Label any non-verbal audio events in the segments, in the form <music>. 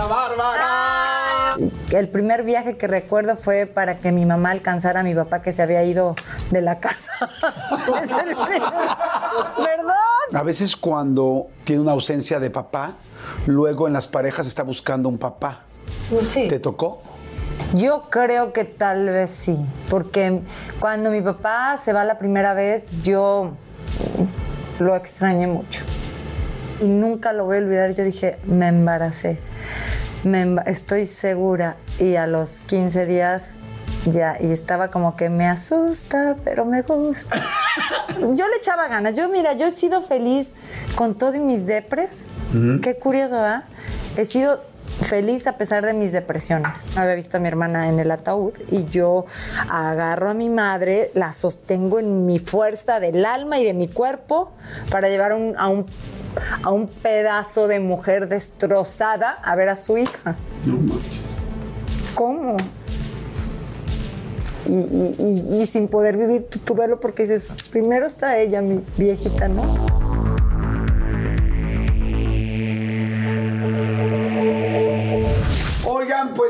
Ana Bárbara. El primer viaje que recuerdo fue para que mi mamá alcanzara a mi papá que se había ido de la casa. <laughs> Es el primero. ¿Verdad? A veces cuando tiene una ausencia de papá, luego en las parejas está buscando un papá. Sí. ¿Te tocó? Yo creo que tal vez sí, porque cuando mi papá se va la primera vez, yo lo extrañé mucho. Y nunca lo voy a olvidar. Yo dije, me embaracé. Me estoy segura. Y a los 15 días ya, y estaba como que me asusta, pero me gusta. <laughs> Yo le echaba ganas. Yo, mira, yo he sido feliz con todos mis depres. Qué curioso, ¿verdad? He sido feliz a pesar de mis depresiones. Había visto a mi hermana en el ataúd y yo agarro a mi madre, la sostengo en mi fuerza del alma y de mi cuerpo para llevar un- a, un, a un pedazo de mujer destrozada a ver a su hija. ¿Cómo? Y, y- y- y sin poder vivir tu, tu duelo porque dices, primero está ella, mi viejita, ¿no?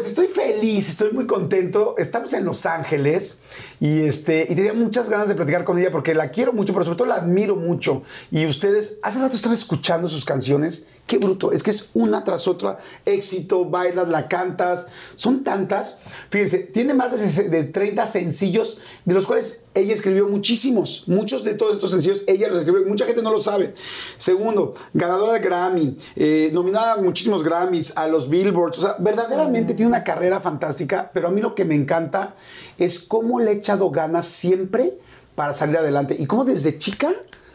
Pues estoy feliz, estoy muy contento. Estamos en Los Ángeles y este y tenía muchas ganas de platicar con ella porque la quiero mucho, pero sobre todo la admiro mucho. Y ustedes, hace rato estaba escuchando sus canciones. Qué bruto, es que es una tras otra éxito, bailas, la cantas, son tantas. Fíjense, tiene más de, sese- de 30 sencillos, de los cuales ella escribió muchísimos. Muchos de todos estos sencillos ella los escribió, mucha gente no lo sabe. Segundo, ganadora de Grammy, eh, nominada a muchísimos Grammys, a los Billboards. O sea, verdaderamente tiene una carrera fantástica, pero a mí lo que me encanta es cómo le ha echado ganas siempre para salir adelante y cómo desde chica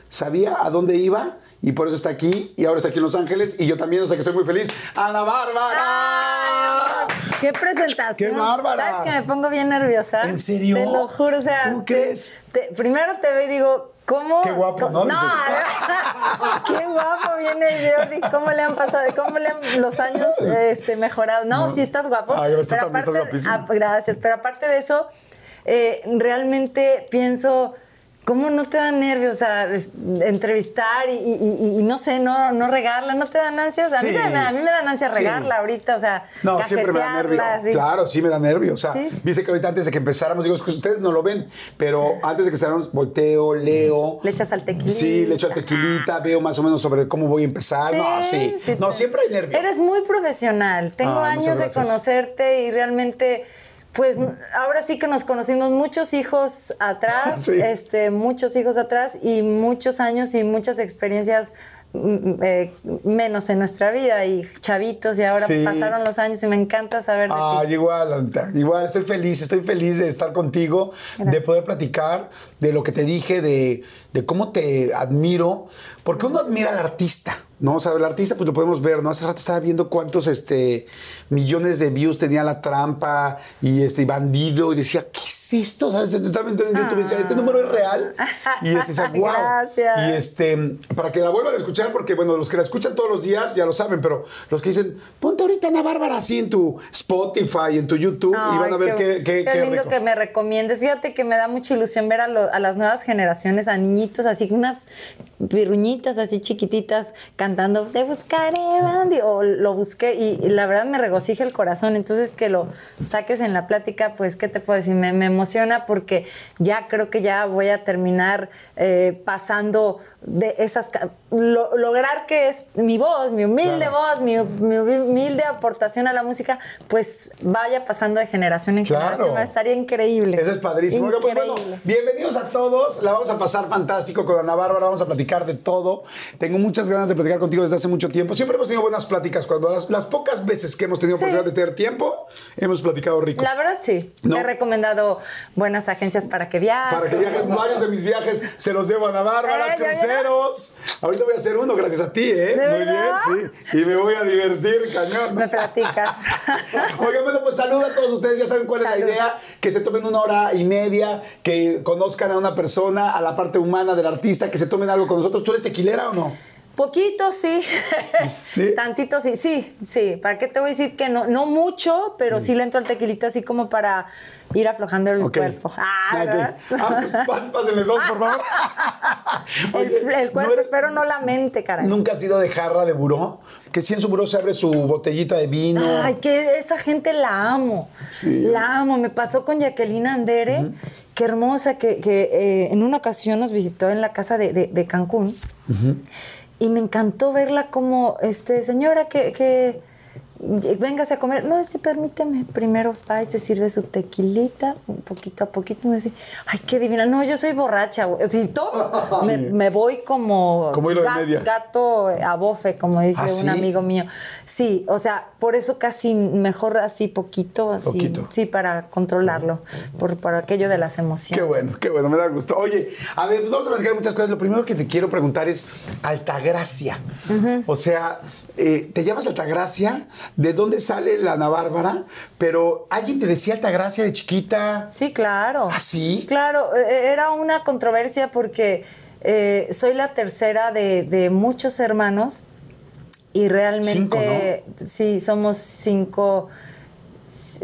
sabía a dónde iba. Y por eso está aquí, y ahora está aquí en Los Ángeles, y yo también, o sea que estoy muy feliz. ¡Ana Bárbara! ¡Qué presentación! ¡Qué bárbara! ¿Sabes que me pongo bien nerviosa? ¿En serio? Te lo juro, o sea... ¿Cómo te- crees? te- primero te veo y digo, ¿cómo? Qué guapo, ¿no? No, <laughs> qué guapo viene Jordi, ¿cómo le han pasado? ¿Cómo le han los años este, mejorado? No, sí estás guapo. Ay, pero estás aparte, guapísimo. ah, gracias, pero aparte de eso, eh, realmente pienso... ¿Cómo no te da nervios o sea, entrevistar y, y- y- y no sé, no, no regarla? ¿No te dan ansias? A, mí, me dan- a mí me dan ansias Sí. regarla ahorita, o sea, No, siempre me da nervio. Claro, sí me da nervio. O sea, dice que ahorita antes de que empezáramos, digo, es que ustedes no lo ven, pero antes de que empezáramos, volteo, leo. Le echas al tequilita. Sí, le echo al tequilita, veo más o menos sobre cómo voy a empezar. no, sí. No, siempre hay nervio. Eres muy profesional. Tengo Ah, años de conocerte y realmente, pues ahora sí que nos conocimos muchos hijos atrás, <laughs> Sí. este, muchos hijos atrás y muchos años y muchas experiencias mm, eh, menos en nuestra vida y chavitos y ahora Sí. pasaron los años y me encanta saber de ti. igual, igual, estoy feliz, estoy feliz de estar contigo, de poder platicar de lo que te dije, de, de cómo te admiro, porque uno admira al artista, ¿no? O sea, el artista pues lo podemos ver, ¿no? Hace rato estaba viendo cuántos este, millones de views tenía La Trampa y este y Bandido y decía, ¿qué es esto? ¿Sabes? Estaba viendo en YouTube y decía, ¿este número es real? Y este decía, wow. <laughs> Gracias. Y este, para que la vuelvan a escuchar, porque bueno, los que la escuchan todos los días ya lo saben, pero los que dicen, ponte ahorita Ana Bárbara así en tu Spotify, en tu YouTube y van a ver qué, qué, qué lindo rico. que me recomiendes. Fíjate que me da mucha ilusión ver a, lo- a las nuevas generaciones, a niñitos, así unas virruñitas así chiquititas cantando Te buscaré, Bandy, o lo busqué y, y la verdad me regocija el corazón. Entonces que lo saques en la plática, pues, ¿qué te puedo decir? Me, me emociona porque ya creo que ya voy a terminar eh, pasando de esas... lo- lograr que es mi voz, mi humilde Claro. voz, mi, mi humilde aportación a la música, pues vaya pasando de generación en Claro. generación. Estaría increíble. Eso es padrísimo. Pues, bueno, bienvenidos a todos. La vamos a pasar fantástico con Ana Bárbara. Vamos a platicar de todo. Tengo muchas ganas de platicar contigo desde hace mucho tiempo. Siempre hemos tenido buenas pláticas. Cuando las, las pocas veces que hemos tenido Sí. oportunidad de tener tiempo, hemos platicado rico. La verdad sí. No. Te he recomendado buenas agencias para que viajes. Para que viajen varios de mis viajes, se los debo a Ana Bárbara, Eh, cruceros. Ahorita voy a hacer uno, gracias a ti, ¿eh? ¿De Muy verdad? bien, sí. Y me voy a divertir, cañón. Me platicas. <laughs> Oigan, bueno, pues saluda a todos ustedes, ya saben cuál es Salud. la idea, que se tomen una hora y media, que conozcan a una persona, a la parte humana del artista, que se tomen algo con nosotros. ¿Tú eres tequilera o no? Poquito, sí. ¿Sí? <laughs> Tantito, sí. Sí, sí. ¿Para qué te voy a decir que no? No mucho, pero sí le entro al tequilita así como para ir aflojando el cuerpo. Ah, Ah, ok. ¿verdad? Ah, pues <laughs> pás- pásenle dos, por favor. El, Oye, el ¿no cuerpo, eres- pero no la mente, caray. ¿Nunca has sido de jarra de buró? Que si en su buró se abre su botellita de vino. Ay, que esa gente la amo. La amo. Me pasó con Jacqueline Andere. Qué hermosa, que, que, eh, en una ocasión nos visitó en la casa de, de- de Cancún. Y me encantó verla como, este, señora, que, que véngase a comer. No, sí, permíteme. Primero va y se sirve su tequilita, un poquito a poquito. Me dice, ay, qué divina. No, yo soy borracha. güey. Si tomo, <laughs> me, me voy como, Como hilo de ga- media. gato a bofe, como dice ¿Ah, un sí? amigo mío. Sí, o sea, por eso casi mejor así poquito, así. Poquito. Sí, para controlarlo, por, por aquello de las Qué emociones. bueno, qué bueno, me da gusto. Oye, a ver, pues vamos a platicar muchas cosas. Lo primero que te quiero preguntar es Altagracia. O sea, eh, te llamas Altagracia, ¿de dónde sale la Ana Bárbara? Pero alguien te decía Altagracia de chiquita. Sí, claro. ¿Ah, sí? Claro, eh, era una controversia porque eh, soy la tercera de, de muchos hermanos y realmente sí, somos cinco.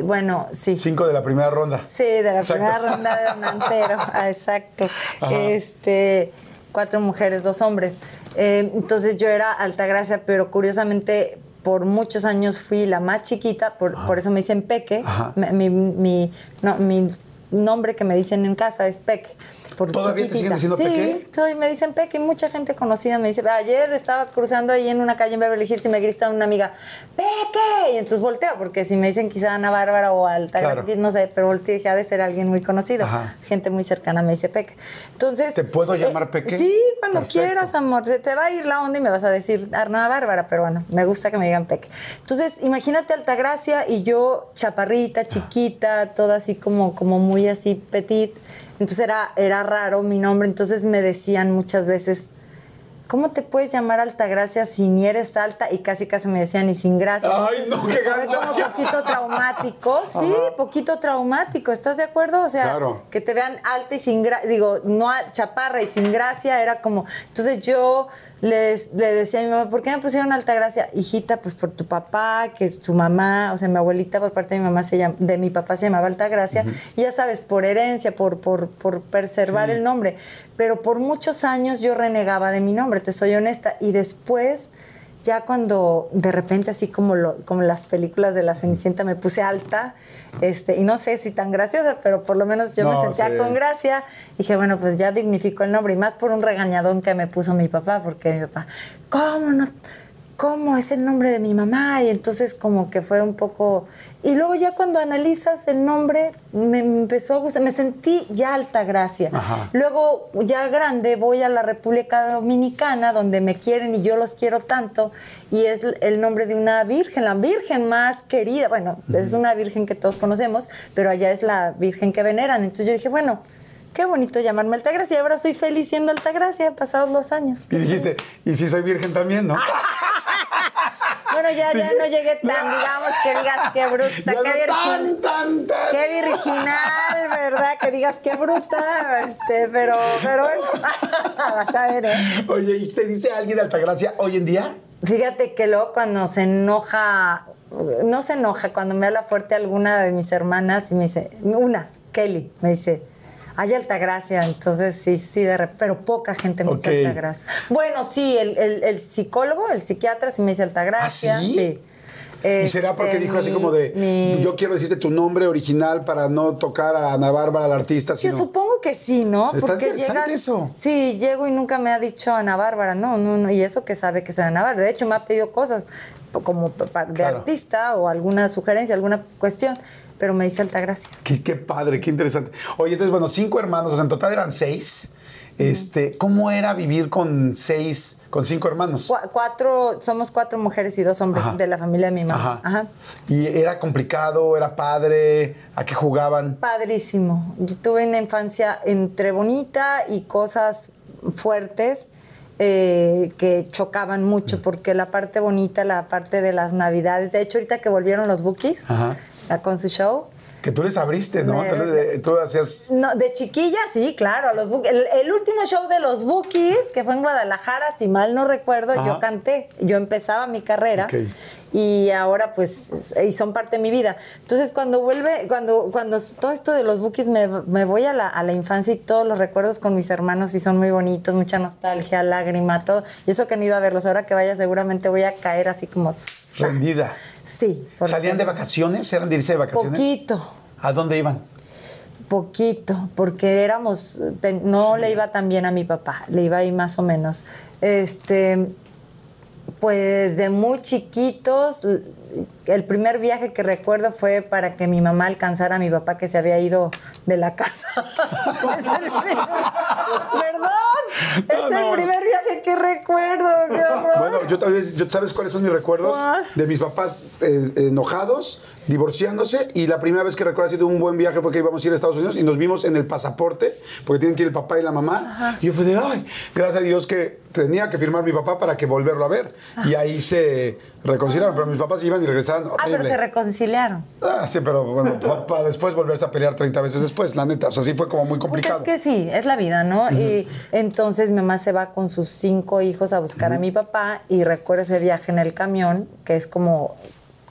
Bueno, sí. Cinco de la primera ronda. Sí, de la Exacto. primera ronda de Donantero, <laughs> ah, exacto. Ajá. Este, cuatro mujeres, dos hombres. Eh, entonces yo era Altagracia, pero curiosamente por muchos años fui la más chiquita, por, por eso me dicen Peque. Mi- mi- no, mi nombre que me dicen en casa es Peque. Por ¿Todavía te siguen chiquitita. diciendo sí, Peque? soy, me dicen Peque, y mucha gente conocida me dice, ayer estaba cruzando ahí en una calle en Beverly Hills y me grita una amiga, Peque, y entonces volteo, porque si me dicen quizá Ana Bárbara o Altagracia, Claro. no sé, pero volteé y dije, ha de ser alguien muy conocido. Ajá. Gente muy cercana me dice Peque. Entonces... ¿Te puedo llamar eh, Peque? Sí, cuando Perfecto. quieras, amor. Se te va a ir la onda y me vas a decir Ana Bárbara, pero bueno, me gusta que me digan Peque. Entonces, imagínate Altagracia y yo chaparrita, chiquita, toda así como, como muy así petit. Entonces era, era raro mi nombre. Entonces me decían muchas veces, ¿cómo te puedes llamar Altagracia si ni eres alta? Y casi casi me decían, y sin gracia. Ay, no, qué Fue como poquito traumático, <laughs> sí, poquito traumático, ¿estás de acuerdo? O sea, Claro. que te vean alta y sin gracia, digo, no chaparra y sin gracia, era como, entonces yo les, le decía a mi mamá, ¿por qué me pusieron alta gracia? Hijita, pues por tu papá, que es su mamá, o sea, mi abuelita por parte de mi mamá se llama, de mi papá se llamaba alta gracia, y ya sabes, por herencia, por, por, por preservar el nombre, pero por muchos años yo renegaba de mi nombre, te soy honesta, y después ya cuando de repente así como lo, como las películas de la Cenicienta me puse alta, este, y no sé si tan graciosa, pero por lo menos yo me sentía sí. con gracia, dije, bueno, pues ya dignificó el nombre, y más por un regañadón que me puso mi papá, porque mi papá, ¿cómo no? ¿Cómo es el nombre de mi mamá? Y entonces como que fue un poco... Y luego ya cuando analizas el nombre, me empezó a gustar, me sentí ya alta gracia. Ajá. Luego, ya grande, voy a la República Dominicana, donde me quieren y yo los quiero tanto, y es el nombre de una virgen, la virgen más querida. Bueno, es una virgen que todos conocemos, pero allá es la virgen que veneran. Entonces yo dije, bueno, qué bonito llamarme Altagracia, y ahora soy feliz siendo Altagracia, pasados los años. Y dijiste, y si soy virgen también, ¿no? <laughs> Bueno, ya, ya no llegué tan, digamos, que digas qué bruta, Ya qué virgen. tan, tan, tan. Qué virginal, ¿verdad? Que digas qué bruta, este, pero, pero bueno, <laughs> vas a ver, ¿eh? Oye, ¿y te dice alguien de Altagracia hoy en día? Fíjate que luego cuando se enoja, no se enoja, cuando me habla fuerte alguna de mis hermanas y me dice, una, Kelly, me dice, hay Altagracia, entonces sí, sí, de rep- pero poca gente me Ok. dice Altagracia. Bueno, sí, el, el- el psicólogo, el psiquiatra sí me dice Altagracia, ¿Ah, sí? sí. ¿Y será porque Este, dijo así como de, mi- yo quiero decirte tu nombre original para no tocar a Ana Bárbara, la artista, Yo supongo que sí, ¿no? Está Porque llegas. eso. Sí, llego y nunca me ha dicho Ana Bárbara, no, no, no, y eso que sabe que soy Ana Bárbara. De hecho, me ha pedido cosas como de Claro. artista o alguna sugerencia, alguna cuestión, pero me dice Altagracia. Qué, qué padre, qué interesante. Oye, entonces, bueno, cinco hermanos, o sea, en total eran seis. Este, ¿Cómo era vivir con seis, con cinco hermanos? Cu- cuatro, somos cuatro mujeres y dos hombres Ajá. de la familia de mi mamá. Ajá. Ajá. ¿Y era complicado, era padre? ¿A qué jugaban? Padrísimo. Yo tuve una infancia entre bonita y cosas fuertes eh, que chocaban mucho, porque la parte bonita, la parte de las navidades, de hecho ahorita que volvieron los bookies, Ajá. Con su show. Que tú les abriste, ¿no? Me- Tú, hacías... No, de chiquilla, sí, claro. a Los Buk- el, el último show de los Bookies, que fue en Guadalajara, si mal no recuerdo, Ajá. yo canté. Yo empezaba mi carrera Ok. y ahora pues y son parte de mi vida. Entonces cuando vuelve, cuando, cuando todo esto de los Bookies me, me voy a la, a la infancia y todos los recuerdos con mis hermanos y son muy bonitos, mucha nostalgia, lágrima, todo. Y eso que han ido a verlos, ahora que vaya seguramente voy a caer así como... Rendida. Sí. ¿Salían de vacaciones? ¿Eran de irse de vacaciones? Poquito. ¿A dónde iban? Poquito, porque éramos, te- no le iba tan bien a mi papá, le iba ahí más o menos. Este, pues de muy chiquitos, el primer viaje que recuerdo fue para que mi mamá alcanzara a mi papá que se había ido de la casa. <laughs> Es el primer- Perdón, es No, el primer viaje que recuerdo, qué horror. Bueno, yo también, yo- ¿sabes cuáles son mis recuerdos? ¿Cuál? De mis papás eh, enojados, divorciándose, y la primera vez que recuerdo así de un buen viaje fue que íbamos a ir a Estados Unidos y nos vimos en el pasaporte, porque tienen que ir el papá y la mamá. Y yo fui de, ay, gracias a Dios que tenía que firmar mi papá para que volverlo a ver. Y ahí se reconciliaron, pero mis papás iban y regresaban ah, pero se reconciliaron. Ah, sí, pero bueno, <laughs> para después volverse a pelear 30 veces después, la neta. O sea, sí fue como muy Pues complicado. es que sí, es la vida, ¿no? Y entonces mi mamá se va con sus cinco hijos a buscar a mi papá y recuerdo ese viaje en el camión, que es como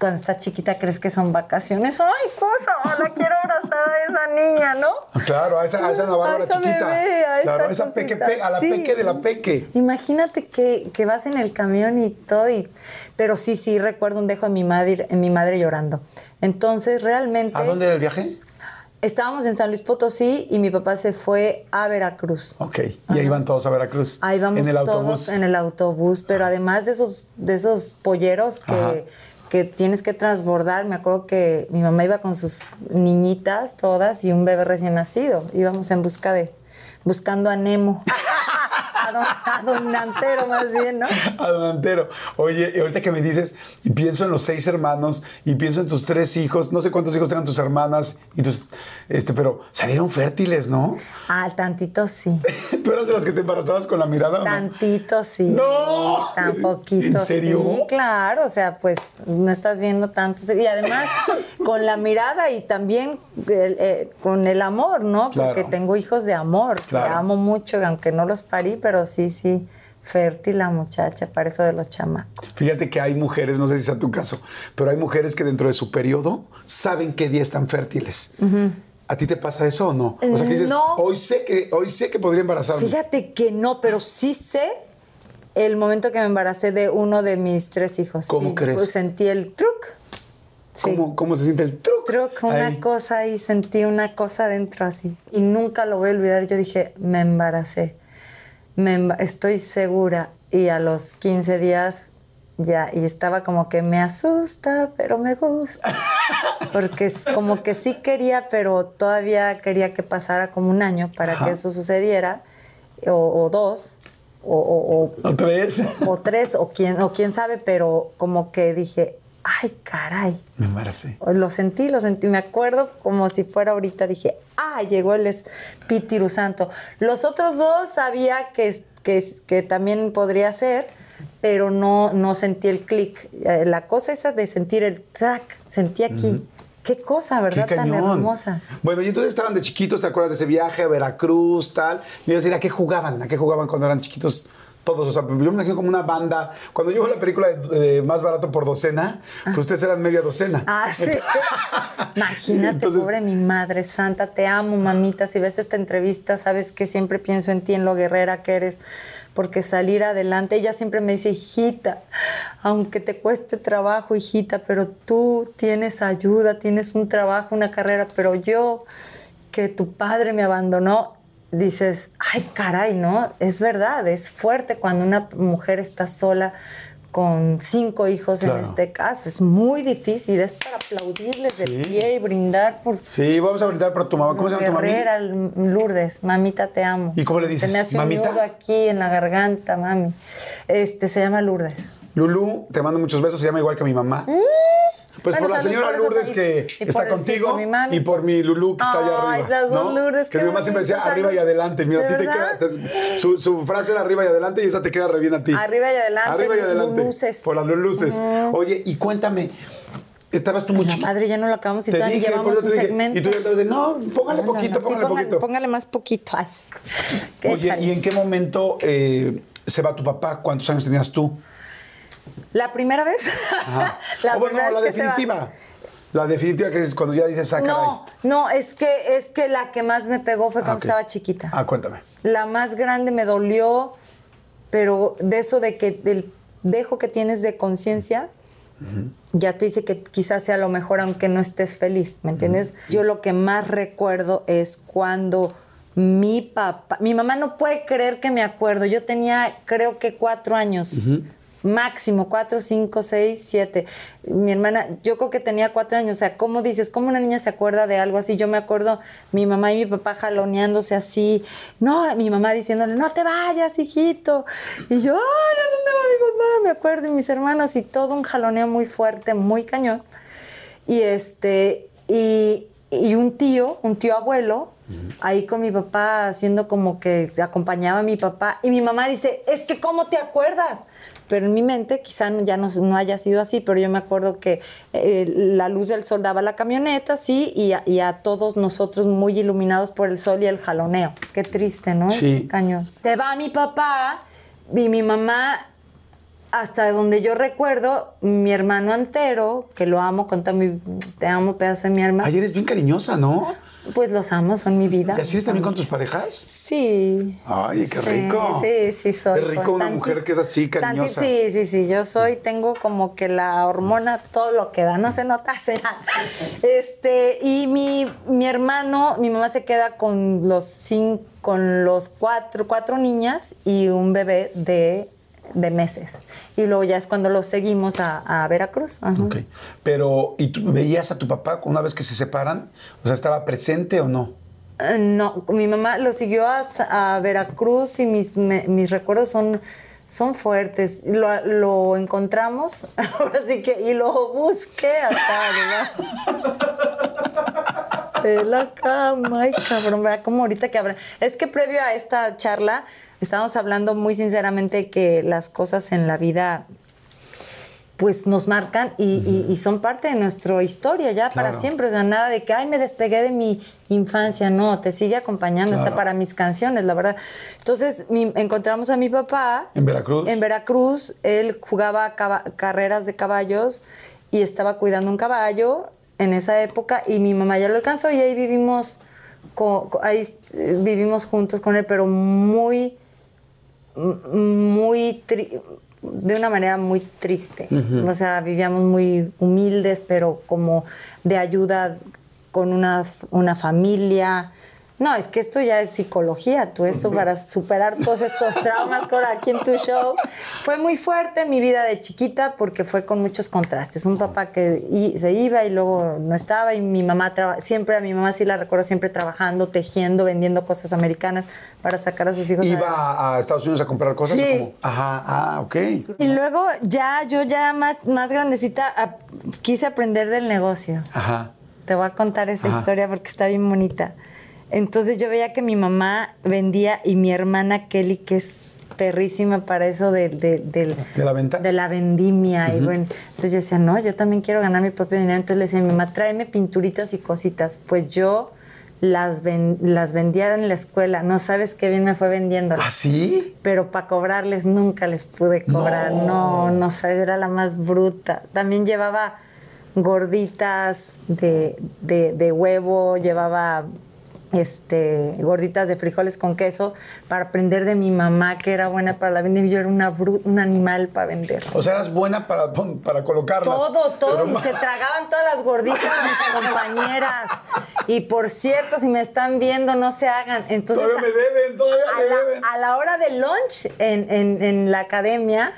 cuando estás chiquita crees que son vacaciones. ¡Ay, cosa! La quiero abrazar a esa niña, ¿no? Claro, a esa, a esa Navarra chiquita. bebé, a claro, esa esa peque, pe- a la sí. peque de la peque. Imagínate que, que vas en el camión y todo, y, pero sí, sí, recuerdo un dejo de mi madre, mi madre llorando. Entonces, realmente... ¿A dónde era el viaje? Estábamos en San Luis Potosí y mi papá se fue a Veracruz. Ok, y ahí van todos a Veracruz. Ahí vamos En el todos autobús. en el autobús, pero además de esos, de esos polleros Ajá. Que, tienes que transbordar, me acuerdo que mi mamá iba con sus niñitas todas y un bebé recién nacido. Íbamos en busca de, buscando a Nemo. <laughs> a, don, a don Nantero más bien, ¿no? A Don Antero. Oye, ahorita que me dices, y pienso en los seis hermanos, y pienso en tus tres hijos, no sé cuántos hijos tengan tus hermanas, y tus, este, pero salieron fértiles, ¿no? Ah, tantito sí. <laughs> ¿Tú eras de las que te embarazabas con la mirada o no? Tantito sí. ¡No! Tan poquito. ¿En serio? Sí, claro. O sea, pues no estás viendo tanto. Y además, <laughs> con la mirada y también eh, con el amor, ¿no? Claro. Porque tengo hijos de amor. que Claro. amo mucho, aunque no los parí, pero sí, sí. Fértil la muchacha, para eso de los chamacos. Fíjate que hay mujeres, no sé si sea tu caso, pero hay mujeres que dentro de su periodo saben qué día están fértiles. ¿A ti te pasa eso o no? O sea, que dices, No. hoy sé que, hoy sé que podría embarazarme. Fíjate que no, pero sí sé el momento que me embaracé de uno de mis tres hijos. ¿Cómo Sí, crees? Pues sentí el truc. Sí. ¿Cómo, ¿Cómo se siente el truco? truc, una cosa y sentí una cosa dentro así. Y nunca lo voy a olvidar. Yo dije, me embaracé. Me estoy segura. Y a los 15 días ya, y estaba como que me asusta, pero me gusta. <laughs> Porque es como que sí quería, pero todavía quería que pasara como un año para Ajá. que eso sucediera, o, o dos, o, o- o- ¿Otra vez? o tres, o quién, o quién sabe, pero como que dije, ay, caray. Me embaracé. Lo sentí, lo sentí. Me acuerdo como si fuera ahorita. Dije, ah, llegó el Espíritu Santo. Los otros dos sabía que, que, que también podría ser, pero no, no sentí el clic. Eh, La cosa esa de sentir el track, sentí aquí. Qué cosa, ¿verdad? Qué Tan hermosa. Bueno, y entonces estaban de chiquitos, ¿te acuerdas de ese viaje a Veracruz, tal? Me iba a decir, ¿a qué jugaban? ¿A qué jugaban cuando eran chiquitos todos? O sea, yo me imagino como una banda. Cuando yo veo la película de, de Más Barato por Docena, pues ustedes eran media docena. Ah, sí. <laughs> Imagínate, Entonces- pobre mi madre santa, te amo, mamita. Si ves esta entrevista, sabes que siempre pienso en ti, en lo guerrera que eres, porque salir adelante, ella siempre me dice, hijita, aunque te cueste trabajo, hijita, pero tú tienes ayuda, tienes un trabajo, una carrera, pero yo, que tu padre me abandonó, dices, ay, caray, ¿no? Es verdad, es fuerte cuando una mujer está sola con cinco hijos Claro. en este caso. Es muy difícil, es para aplaudirles de Sí. pie y brindar por Sí, vamos a brindar por tu mamá. ¿Cómo se llama tu mami? Lourdes, mamita te amo. ¿Y cómo le dices? Se me hace ¿Mamita? un nudo aquí en la garganta, mami. Este se llama Lourdes. Lulú, te mando muchos besos, se llama igual que mi mamá. Pues. Bueno, por la señora por Lourdes y- que y está el- sí, contigo por y por mi Lulú que está allá Ay, arriba. las dos ¿no? Lourdes, Que mi mamá siempre decía arriba y adelante. Mira, a ¿De ti te queda. te- su, su frase era arriba y adelante y esa te queda re bien a ti. Arriba y adelante, Arriba y adelante. luluces. Por las luluces. Oye, y cuéntame, estabas tú muy chiquita. madre, ya no lo acabamos y Te todavía dije, llevamos un te dije, segmento. Y tú ya estabas de, no, póngale No, no, poquito, sí, póngale póngale- poquito. Póngale más poquito. Ay, sí. Oye, Échale. ¿y en qué momento eh, se va tu papá? ¿Cuántos años tenías tú? ¿La primera vez? <laughs> La O bueno, primera la definitiva. La definitiva que es cuando ya dices, ah, No, no, es que, es que la que más me pegó fue cuando Ah, ok. estaba chiquita. Ah, cuéntame. La más grande me dolió, pero de eso de que del dejo que tienes de conciencia, ya te dice que quizás sea lo mejor aunque no estés feliz, ¿me entiendes? Yo lo que más recuerdo es cuando mi papá, mi mamá no puede creer que me acuerdo, yo tenía creo que cuatro años. Máximo, cuatro, cinco, seis, siete. Mi hermana, yo creo que tenía cuatro años. O sea, ¿cómo dices? ¿Cómo una niña se acuerda de algo así? Yo me acuerdo mi mamá y mi papá jaloneándose así. No, mi mamá diciéndole, no te vayas, hijito. Y yo, ay, no, no, no, mi mamá, me acuerdo. Y mis hermanos y todo un jaloneo muy fuerte, muy cañón. Y este, y, y un tío, un tío abuelo, ahí con mi papá haciendo como que acompañaba a mi papá. Y mi mamá dice, es que ¿cómo te acuerdas? Pero en mi mente quizá ya no, no haya sido así, pero yo me acuerdo que eh, la luz del sol daba la camioneta, sí, y a, y a todos nosotros muy iluminados por el sol y el jaloneo. Qué triste, ¿no? Sí. Cañón. Te va mi papá y mi mamá hasta donde yo recuerdo, mi hermano Antero, que lo amo con todo mi... Te amo, pedazo de mi alma. Ay, eres bien cariñosa, ¿no? Pues los amo, son mi vida. ¿Te así también con tus parejas? Sí. Ay, qué Sí, rico. Sí, sí, soy. Es rico una tanti- mujer que es así, tanti- cariñosa. sí, sí, sí, yo soy, tengo como que la hormona, todo lo que da, no se nota, <laughs> se da. Este, y mi, mi hermano, mi mamá se queda con los cinco, con los cuatro, cuatro niñas y un bebé de, de meses. Y luego ya es cuando los seguimos a, a Veracruz. Ajá. Ok. Pero, ¿y tú veías a tu papá una vez que se separan? O sea, ¿estaba presente o no? Eh, No, mi mamá lo siguió a, a Veracruz y mis, me- mis recuerdos son, son fuertes. Lo, lo encontramos, <laughs> ahora sí que, y lo busqué hasta de la cama. Ay, cabrón, ¿verdad? Como ahorita que habrá. Es que previo a esta charla estábamos hablando muy sinceramente que las cosas en la vida pues nos marcan y, y- y son parte de nuestra historia ya para siempre. O sea, nada de que, ay, me despegué de mi infancia. No, te sigue acompañando hasta Claro. para mis canciones, la verdad. Entonces, mi- encontramos a mi papá. ¿En Veracruz? En Veracruz. Él jugaba carreras de caballos y estaba cuidando un caballo en esa época y mi mamá ya lo alcanzó y ahí vivimos, co- co- ahí eh, vivimos juntos con él, pero muy muy tri- de una manera muy triste. O sea, vivíamos muy humildes, pero como de ayuda con una, una familia. No, es que esto ya es psicología, tú esto para superar todos estos traumas <laughs> con aquí en tu show. Fue muy fuerte mi vida de chiquita porque fue con muchos contrastes. Un papá que se iba y luego no estaba y mi mamá siempre a mi mamá sí la recuerdo siempre trabajando, tejiendo, vendiendo cosas americanas para sacar a sus hijos. ¿Iba a Estados Unidos a comprar cosas? Sí. ¿Cómo? Ajá, ah, ok. Y luego ya, yo ya más, más grandecita a- quise aprender del negocio. Ajá. Te voy a contar esa Ajá. historia porque está bien bonita. Entonces yo veía que mi mamá vendía y mi hermana Kelly, que es perrísima para eso de, de, del- ¿De la venta? de la vendimia. y bueno, entonces yo decía, no, yo también quiero ganar mi propio dinero. Entonces le decía a mi mamá, tráeme pinturitas y cositas. Pues yo las, ven- las vendía en la escuela. No sabes qué bien me fue vendiéndolas ¿Ah, sí? pero para cobrarles nunca les pude cobrar. No, no, sé, era la más bruta. También llevaba gorditas de, de- de huevo, llevaba este gorditas de frijoles con queso para aprender de mi mamá que era buena para la venta y yo era una bru- un animal para vender. O sea, eras buena para, para colocarlas. Todo, todo. Pero- Se tragaban todas las gorditas mis <laughs> compañeras. Y por cierto, si me están viendo, no se hagan. Entonces, Todavía me deben, todavía a me la, deben. a la hora del lunch en, en- en la academia,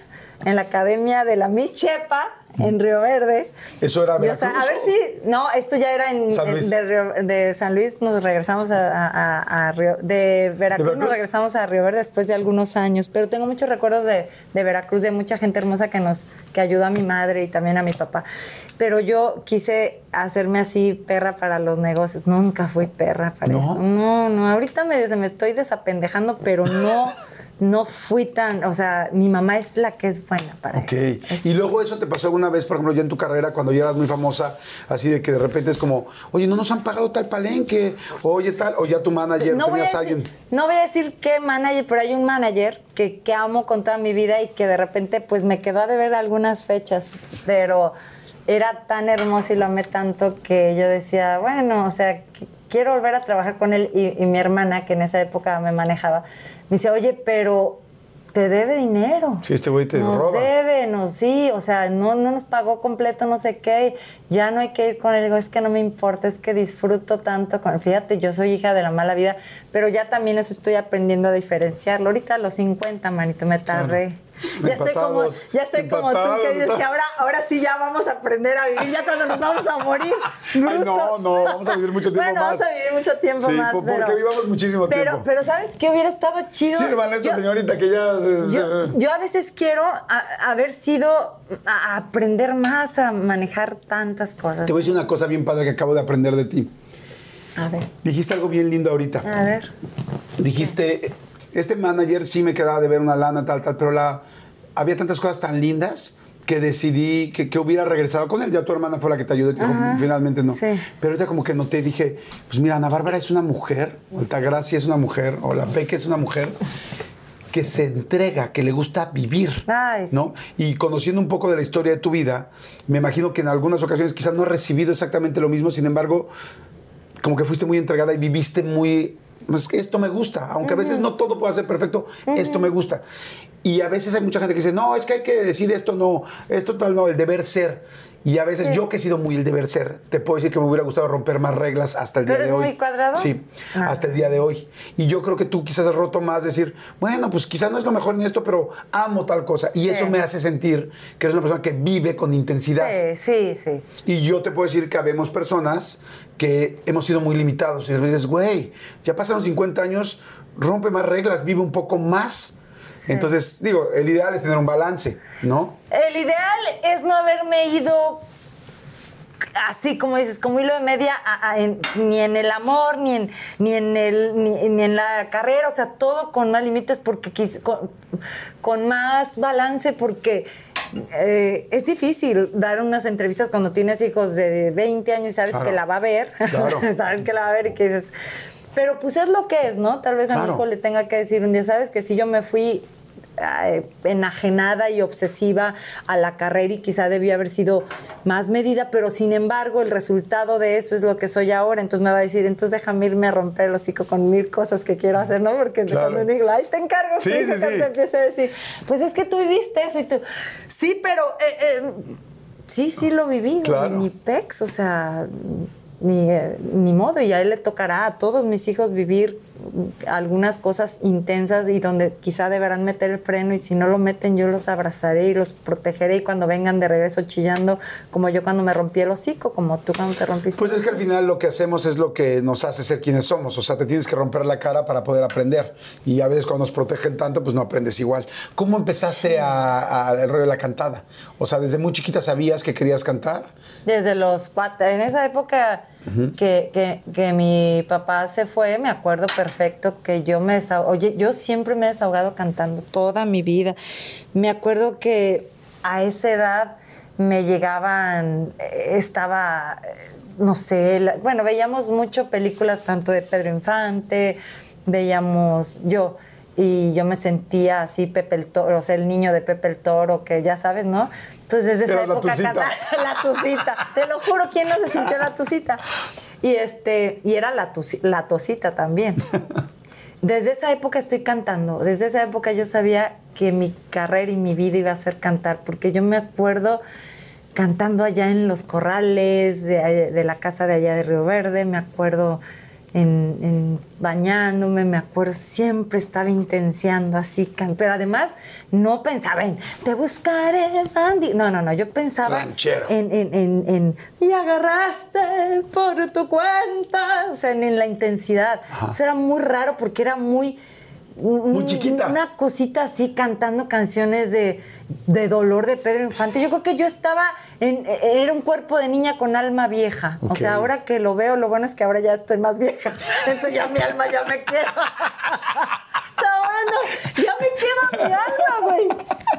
en la academia de la Miss Chepa, en Río Verde. ¿Eso era Yo, o sea, Veracruz a ver si. No, esto ya era en, San en- Luis. de, Río- de San Luis, nos regresamos a, a- a- a Río. De Veracruz, Veracruz? nos regresamos a Río Verde después de algunos años. Pero tengo muchos recuerdos de, de Veracruz, de mucha gente hermosa que nos que ayudó a mi madre y también a mi papá. Pero yo quise hacerme así perra para los negocios. Nunca fui perra para ¿No? eso. No, no. Ahorita me, me estoy desapendejando, pero no. No fui tan, o sea, mi mamá es la que es buena para Ok. eso. Es- Y luego eso te pasó alguna vez, por ejemplo, ya en tu carrera, cuando ya eras muy famosa, así de que de repente es como, oye, no nos han pagado tal palenque, oye tal, o ya tu manager, no voy, a tenías decir, alguien. no voy a decir qué manager, pero hay un manager que, que amo con toda mi vida y que de repente pues me quedó a deber algunas fechas, pero era tan hermoso y lo amé tanto que yo decía, bueno, o sea, qu- quiero volver a trabajar con él y, y mi hermana, que en esa época me manejaba, me dice, oye, pero te debe dinero. Sí, este güey te nos roba. debe, nos sí, o sea, no, no nos pagó completo, no sé qué, ya no hay que ir con él. Digo, es que no me importa, es que disfruto tanto con Fíjate, yo soy hija de la mala vida, pero ya también eso estoy aprendiendo a diferenciarlo. Ahorita a los 50, manito, me tardé. Ya estoy como, ya estoy como tú que dices que ahora, ahora sí ya vamos a aprender a vivir, ya cuando nos vamos a morir. <laughs> Ay, no, no, vamos a vivir mucho tiempo bueno, más. vamos a vivir mucho tiempo Sí, más. po- porque pero, vivamos muchísimo pero, tiempo. Pero ¿sabes qué? Hubiera estado chido. Sírvale a esta Yo- señorita que ya... yo, yo a veces quiero a- haber sido, a aprender más a manejar tantas cosas. Te voy a decir una cosa bien padre que acabo de aprender de ti. A ver, Dijiste algo bien lindo ahorita. a ver. Dijiste, este manager sí me quedaba de ver una lana, tal, tal, pero la, había tantas cosas tan lindas que decidí que, que hubiera regresado con él. Ya tu hermana fue la que te ayudó y te dijo, Ajá, finalmente no. sí. Pero ahorita como que noté, dije, pues mira, Ana Bárbara es una mujer, o Altagracia es una mujer, o la Peque es una mujer que se entrega, que le gusta vivir, Ay, sí. ¿no? Y conociendo un poco de la historia de tu vida, me imagino que en algunas ocasiones quizás no has recibido exactamente lo mismo, sin embargo, como que fuiste muy entregada y viviste muy... Es que esto me gusta, aunque a veces no todo pueda ser perfecto, esto me gusta. Y a veces hay mucha gente que dice, no, es que hay que decir esto no, esto tal no, el deber ser. Y a veces yo que he sido muy el deber ser, te puedo decir que me hubiera gustado romper más reglas hasta el ¿Tú día de hoy. muy cuadrado? Sí, Ah. hasta el día de hoy. Y yo creo que tú quizás has roto más decir, bueno, pues quizás no es lo mejor en esto, pero amo tal cosa. Y eso me hace sentir que eres una persona que vive con intensidad. Sí, sí, sí. Y yo te puedo decir que habemos personas que hemos sido muy limitados. Y a veces, güey, ya pasaron 50 años, rompe más reglas, vive un poco más. Entonces, digo, el ideal es tener un balance, ¿no? El ideal es no haberme ido así como dices, como hilo de media, a- a- en- ni en el amor, ni en, ni en el, ni, ni en la carrera, o sea, todo con más límites porque quis- con, con más balance, porque eh, es difícil dar unas entrevistas cuando tienes hijos de 20 años y sabes Claro. que la va a ver, Claro. <laughs> sabes que la va a ver y que dices, pero pues es lo que es, ¿no? Tal vez a mi Claro. hijo le tenga que decir un día, sabes que si yo me fui eh, enajenada y obsesiva a la carrera y quizá debía haber sido más medida, pero sin embargo el resultado de eso es lo que soy ahora, entonces me va a decir, entonces déjame irme a romper el hocico con mil cosas que quiero hacer, ¿no? Porque Claro. cuando digo, ay, te encargo, Sí, sí, sí. te empiece a decir, pues es que tú viviste eso y tú, sí, pero eh, eh, sí, sí lo viví, Claro. ni pex, o sea, ni, eh, ni modo, y a él le tocará a todos mis hijos vivir algunas cosas intensas y donde quizá deberán meter el freno y si no lo meten yo los abrazaré y los protegeré y cuando vengan de regreso chillando como yo cuando me rompí el hocico, como tú cuando te rompiste. Pues es que al final lo que hacemos es lo que nos hace ser quienes somos. O sea, te tienes que romper la cara para poder aprender. Y a veces cuando nos protegen tanto, pues no aprendes igual. ¿Cómo empezaste a- a- al rollo de la cantada? O sea, desde muy chiquita sabías que querías cantar. Desde los cuatro, en esa época que, que- que mi papá se fue, me acuerdo perfecto que yo me. Oye, yo siempre me he desahogado cantando toda mi vida. Me acuerdo que a esa edad me llegaban, eh, estaba, eh, no sé, bueno, veíamos mucho películas tanto de Pedro Infante, veíamos yo. Y yo me sentía así, Pepe el Toro, o sea, el niño de Pepe el Toro, que ya sabes, ¿no? Entonces, desde esa la época tucita. cantaba <laughs> la tucita. Te lo juro, ¿quién no se sintió la tucita? Y este, y era la, la tosita también. Desde esa época estoy cantando. Desde esa época yo sabía que mi carrera y mi vida iba a ser cantar, porque yo me acuerdo cantando allá en los corrales de, de la casa de allá de Río Verde, me acuerdo en, en bañándome, me acuerdo, siempre estaba intenseando así, pero además no pensaba en te buscaré, Andy. No, no, no, yo pensaba en, en, en, en, y agarraste por tu cuenta, o sea, en, en la intensidad. Eso era muy raro porque era muy... un- chiquita. Una cosita así cantando canciones de, de dolor de Pedro Infante. Yo creo que yo estaba en. Era un cuerpo de niña con alma vieja. O sea, ahora que lo veo, lo bueno es que ahora ya estoy más vieja. <laughs> Entonces ya mi alma ya me quiero. <laughs> O sea, ahora no, ya me queda mi alma, güey.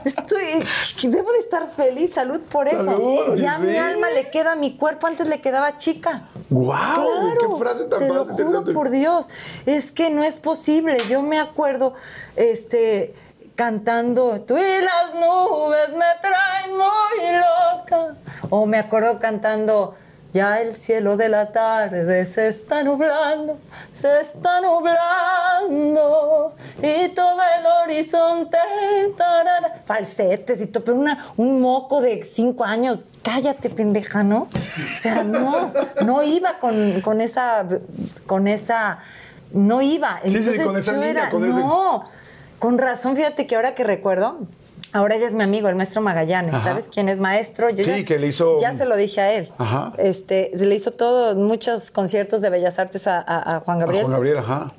Estoy, debo de estar feliz, salud por eso. Salud, ya sí. mi alma le queda a mi cuerpo, antes le quedaba chica. ¡Guau! Claro, ¡Qué frase tan te lo juro por Dios, es que no es posible. Yo me acuerdo, este, cantando, tú y las nubes me traen muy loca. O me acuerdo cantando, ya el cielo de la tarde se está nublando, se está nublando y todo el horizonte, tarara. falsetes y todo, pero una, un moco de cinco años, cállate pendeja, ¿no? O sea, no, no iba con, con esa, con esa, no iba. Sí, sí, Entonces, con esa niña, era- con ese- No, con razón, fíjate que ahora que recuerdo, ahora ella es mi amigo, el maestro Magallanes, Ajá. ¿sabes quién es maestro? Yo Sí, ya, que le hizo- Ya se lo dije a él. Ajá. Este, le hizo todo, muchos conciertos de Bellas Artes a, a- a Juan A Gabriel. Juan Gabriel, ajá.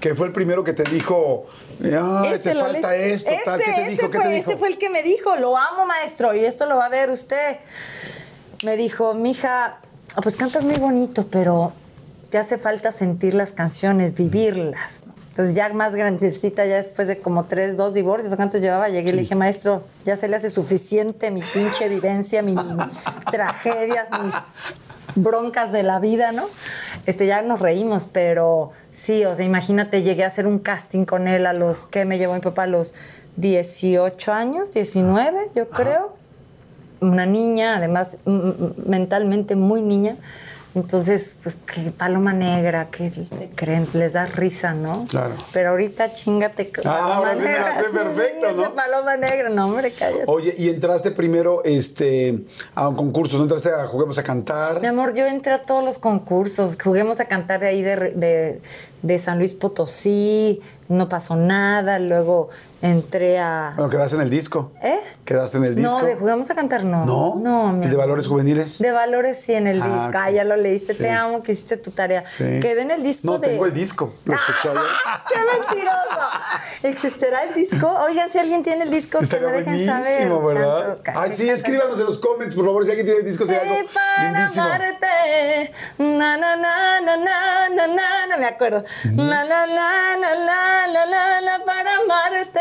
Que fue el primero que te dijo, Ese te falta le- esto, tal. ¿Qué ese- te dijo? ese ¿Qué fue, te dijo? ese fue el que me dijo, lo amo, maestro, y esto lo va a ver usted. Me dijo, mija, ah, pues cantas muy bonito, pero te hace falta sentir las canciones, vivirlas. Entonces ya más grandecita, ya después de como tres, dos divorcios o cuántos llevaba, llegué y le dije, maestro, ya se le hace suficiente mi pinche vivencia, mi, mi <laughs> tragedias, mis broncas de la vida, ¿no? Este, ya nos reímos, pero sí, o sea, imagínate, llegué a hacer un casting con él a los, ¿qué me llevó mi papá? A los 18 años, 19, yo creo. Una niña, además, mentalmente muy niña. Entonces, pues, que paloma negra, que le creen, les da risa, ¿no? Claro. Pero ahorita chingate. que Ah, ahora sí me la sé sí, perfecto, ese ¿no? Paloma negra, no, hombre, cállate. Oye, y entraste primero este, a un concurso, ¿no entraste a Juguemos a Cantar? Mi amor, yo entré a todos los concursos. Juguemos a cantar de ahí de, de- de San Luis Potosí. No pasó nada. Luego entré a. Bueno, quedaste en el disco. ¿Eh? ¿Quedaste en el disco? No, de Juguemos a cantar no. ¿No? No, mi ¿El de. Valores Juveniles? De valores sí en el Ah, disco. ok. Ah, ya lo leíste. Sí. Te amo, que hiciste tu tarea. Sí. Quedé en el disco No, de. tengo el disco. Lo escuché. ¡Qué mentiroso! ¿Existirá el disco? Oigan, si alguien tiene el disco, que Estaría me dejen saber. ¿verdad? Canto, Ay, sí, escríbanos en los comments, por favor, si alguien tiene el disco, hay algo lindísimo. amarte. Na, na, na, na, na, na, na, no me acuerdo. Na, na, na, na, na, na, na, na, para amarte.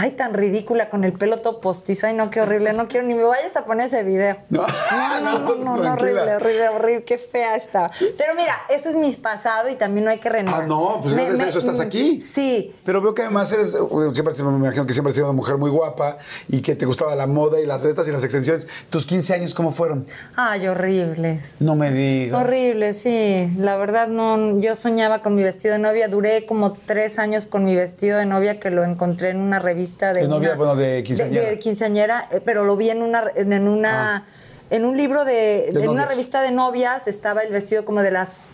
Ay, tan ridícula con el pelo todo postizo. Ay, no, qué horrible. No quiero ni me vayas a poner ese video. <laughs> No. no, no, no, no, no, horrible, horrible, horrible. Qué fea estaba. Pero mira, eso es mi pasado y también no hay que renegar. Ah, no, pues gracias a eso estás aquí. Sí. Pero veo que además eres, siempre me imagino que siempre has sido una mujer muy guapa y que te gustaba la moda y las estas y las extensiones. ¿Tus 15 años cómo fueron? Ay, horribles. No me digas. Horrible, sí. La verdad, no. Yo soñaba con mi vestido de novia. Duré como tres años con mi vestido de novia que lo encontré en una revista de. ¿De novia? una- Bueno, de quinceañera. De, de quinceañera, eh, pero lo vi en una, en una, Ah. en un libro de, en una revista de novias estaba el vestido como de las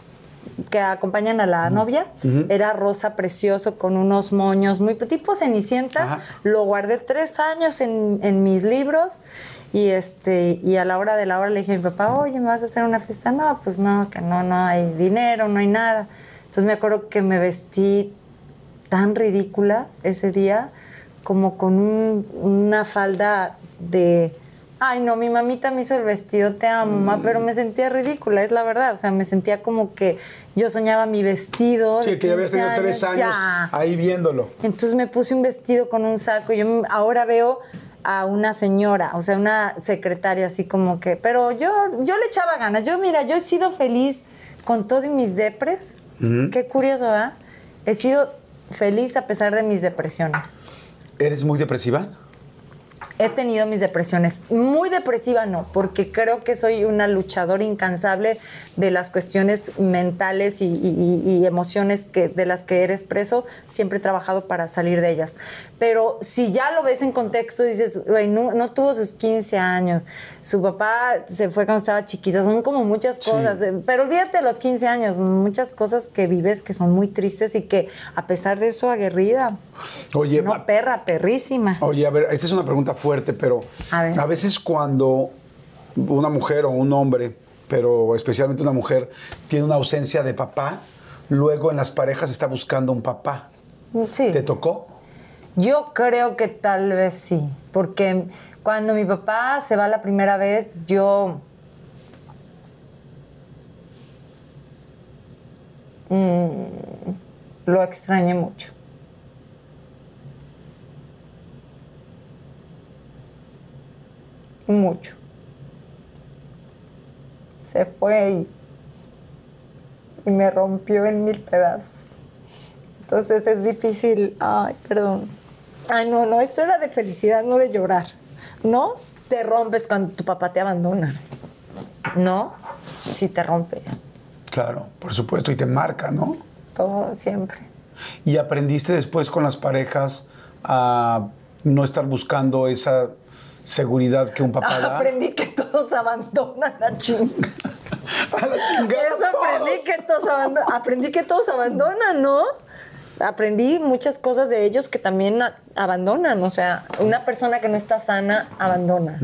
que acompañan a la novia. Era rosa precioso con unos moños muy tipo cenicienta. Ajá. Lo guardé tres años en, en mis libros y este y a la hora de la hora le dije a mi papá, oye, ¿me vas a hacer una fiesta? No, pues no, que no, no hay dinero, no hay nada. Entonces me acuerdo que me vestí tan ridícula ese día, como con un- una falda de... Ay, no, mi mamita me hizo el vestido, te amo, mamá, pero me sentía ridícula, es la verdad. O sea, me sentía como que yo soñaba mi vestido. Sí, que ya habías 15 tenido tres años ya. ahí viéndolo. Entonces me puse un vestido con un saco y yo ahora veo a una señora, o sea, una secretaria así como que, pero yo, yo le echaba ganas. Yo, mira, yo he sido feliz con todos mis depres. Qué curioso, ¿verdad? He sido feliz a pesar de mis depresiones. ¿Eres muy depresiva? He tenido mis depresiones. Muy depresiva no, porque creo que soy una luchadora incansable de las cuestiones mentales y, y- y- emociones que, de las que eres preso. Siempre he trabajado para salir de ellas. Pero si ya lo ves en contexto, dices, güey, no, no tuvo sus 15 años. Su papá se fue cuando estaba chiquita. Son como muchas cosas. Eh, Pero olvídate de los 15 años. Muchas cosas que vives que son muy tristes y que a pesar de eso, aguerrida. Oye, No, perra, perrísima. Oye, a ver, esta es una pregunta fuerte, pero A ver. veces cuando una mujer o un hombre, pero especialmente una mujer, tiene una ausencia de papá, luego en las parejas está buscando un papá. Sí. ¿Te tocó? Yo creo que tal vez sí, porque cuando mi papá se va la primera vez, yo... mm, lo extrañé mucho. Mucho. Se fue y, y me rompió en mil pedazos. Entonces es difícil, ay, perdón. Ay, no, no, esto era de felicidad, no de llorar. ¿No? Te rompes cuando tu papá te abandona. ¿No? Sí te rompe. Claro, por supuesto, y te marca, ¿no? Todo siempre. ¿Y aprendiste después con las parejas a no estar buscando esa seguridad que un papá <laughs> da? Aprendí que todos abandonan la chinga. <laughs> a la chingada Eso aprendí todos. que todos abandonan. Aprendí que todos abandonan, ¿no? Aprendí muchas cosas de ellos que también a- abandonan. O sea, una persona que no está sana abandona.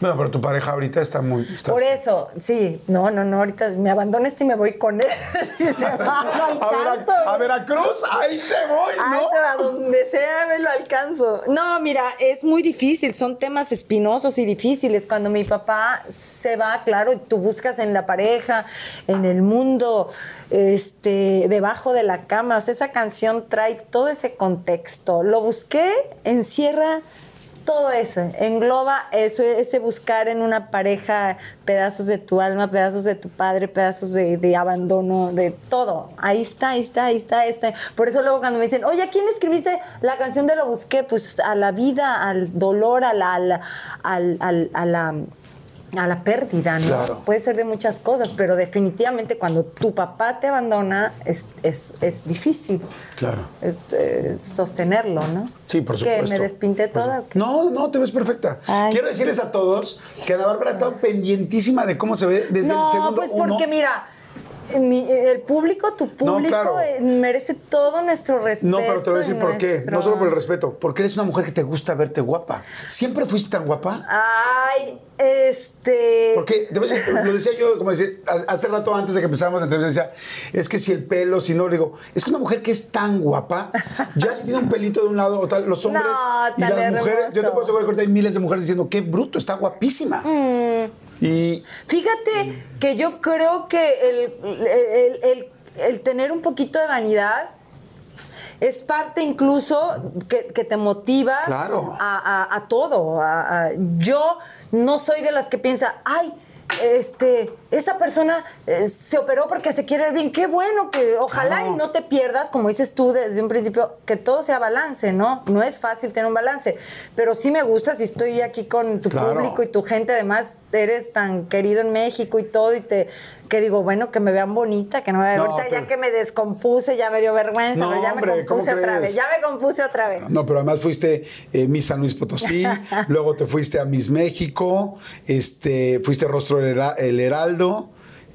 Bueno, pero tu pareja ahorita está muy... está- Por eso, sí, no, no, no, ahorita me abandono este y me voy con él. <laughs> Si se va, lo <laughs> a, alcanzo. Vera- a Veracruz, ahí se voy, ¿no? te va, donde sea me lo alcanzo. No, mira, es muy difícil, son temas espinosos y difíciles. Cuando mi papá se va, claro, tú buscas en la pareja, en el mundo, este, debajo de la cama. O sea, esa canción trae todo ese contexto. Lo busqué, encierra todo eso, engloba eso, ese buscar en una pareja pedazos de tu alma, pedazos de tu padre, pedazos de, de abandono, de todo. Ahí está, ahí está, ahí está, ahí está. Por eso luego cuando me dicen, oye, ¿a quién escribiste la canción de Lo Busqué? Pues a la vida, al dolor, a la, a la- al- a la a la pérdida, ¿no? Claro. Puede ser de muchas cosas, pero definitivamente cuando tu papá te abandona es, es, es difícil Claro. es, eh, sostenerlo, ¿no? Sí, por ¿Que supuesto. me despinté toda? No, no, te ves perfecta. Ay. Quiero decirles a todos que Ana Bárbara está pendientísima de cómo se ve desde el No, segundo pues uno. porque mira, mi- el público, tu público, claro. eh, merece todo nuestro respeto. No, pero te voy a decir por qué. No solo por el respeto, porque eres una mujer que te gusta verte guapa. ¿Siempre fuiste tan guapa? Ay, este. Porque, te voy a decir, lo decía yo, como decía, hace rato antes de que empezáramos la entrevista, decía, es que si el pelo, si no, le digo, es que una mujer que es tan guapa, ya si tiene un pelito de un lado o tal, los <laughs> hombres No, y las mujeres, yo te puedo asegurar que hay miles de mujeres diciendo, qué bruto, está guapísima. Mm. Y Fíjate que yo creo que el, el- el- el tener un poquito de vanidad es parte incluso que, que te motiva Claro. a, a- a todo. a- yo no soy de las que piensa, ay, este, esa persona eh, se operó porque se quiere ver bien. Qué bueno que ojalá y no te pierdas, como dices tú desde un principio, que todo sea balance, ¿no? No es fácil tener un balance, pero sí me gusta si estoy aquí con tu Claro. público y tu gente, además eres tan querido en México y todo, y te que digo, bueno, que me vean bonita, que no me No, ahorita pero- ya que me descompuse, ya me dio vergüenza, No, pero ya hombre, me ¿cómo compuse otra crees? vez, ya me compuse otra vez. No, pero además fuiste eh, Miss San Luis Potosí, <laughs> luego te fuiste a Miss México, este, fuiste Rostro el Heraldo,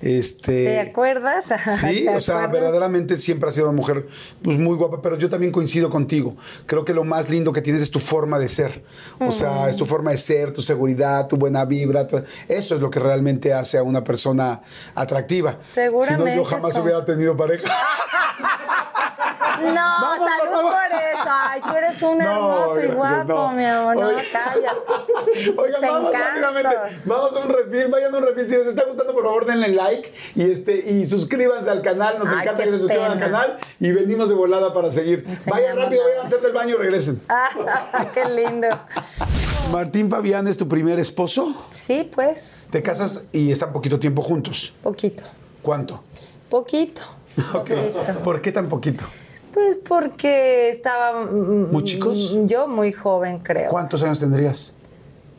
este... ¿Te acuerdas? <laughs> Sí, ¿Te o sea, acuerdas? verdaderamente siempre has sido una mujer pues, muy guapa, pero yo también coincido contigo. Creo que lo más lindo que tienes es tu forma de ser. O sea, es tu forma de ser, tu seguridad, tu buena vibra. tu- Eso es lo que realmente hace a una persona atractiva. Seguramente Si no, yo jamás como- hubiera tenido pareja. <laughs> No, <laughs> Vamos, salud vamos. por eso. Ay, tú eres un <laughs> No, hermoso y guapo, no. mi amor. No, cállate. <laughs> Oigan, vamos rápidamente. Vamos a un refil, vayan a un refil. Si les está gustando, por favor, denle like y este y suscríbanse al canal. Nos Ay, encanta que se suscriban al canal y venimos de volada para seguir. Vayan rápido, vayan a hacerle el baño y regresen. Ah, qué lindo. Martín Fabián es tu primer esposo. Sí, pues, Te casas y están poquito tiempo juntos. poquito. ¿Cuánto? Poquito. ¿Por qué tan poquito? Pues porque estaba. mm, ¿Muy chicos? Yo muy joven, creo. ¿Cuántos años tendrías?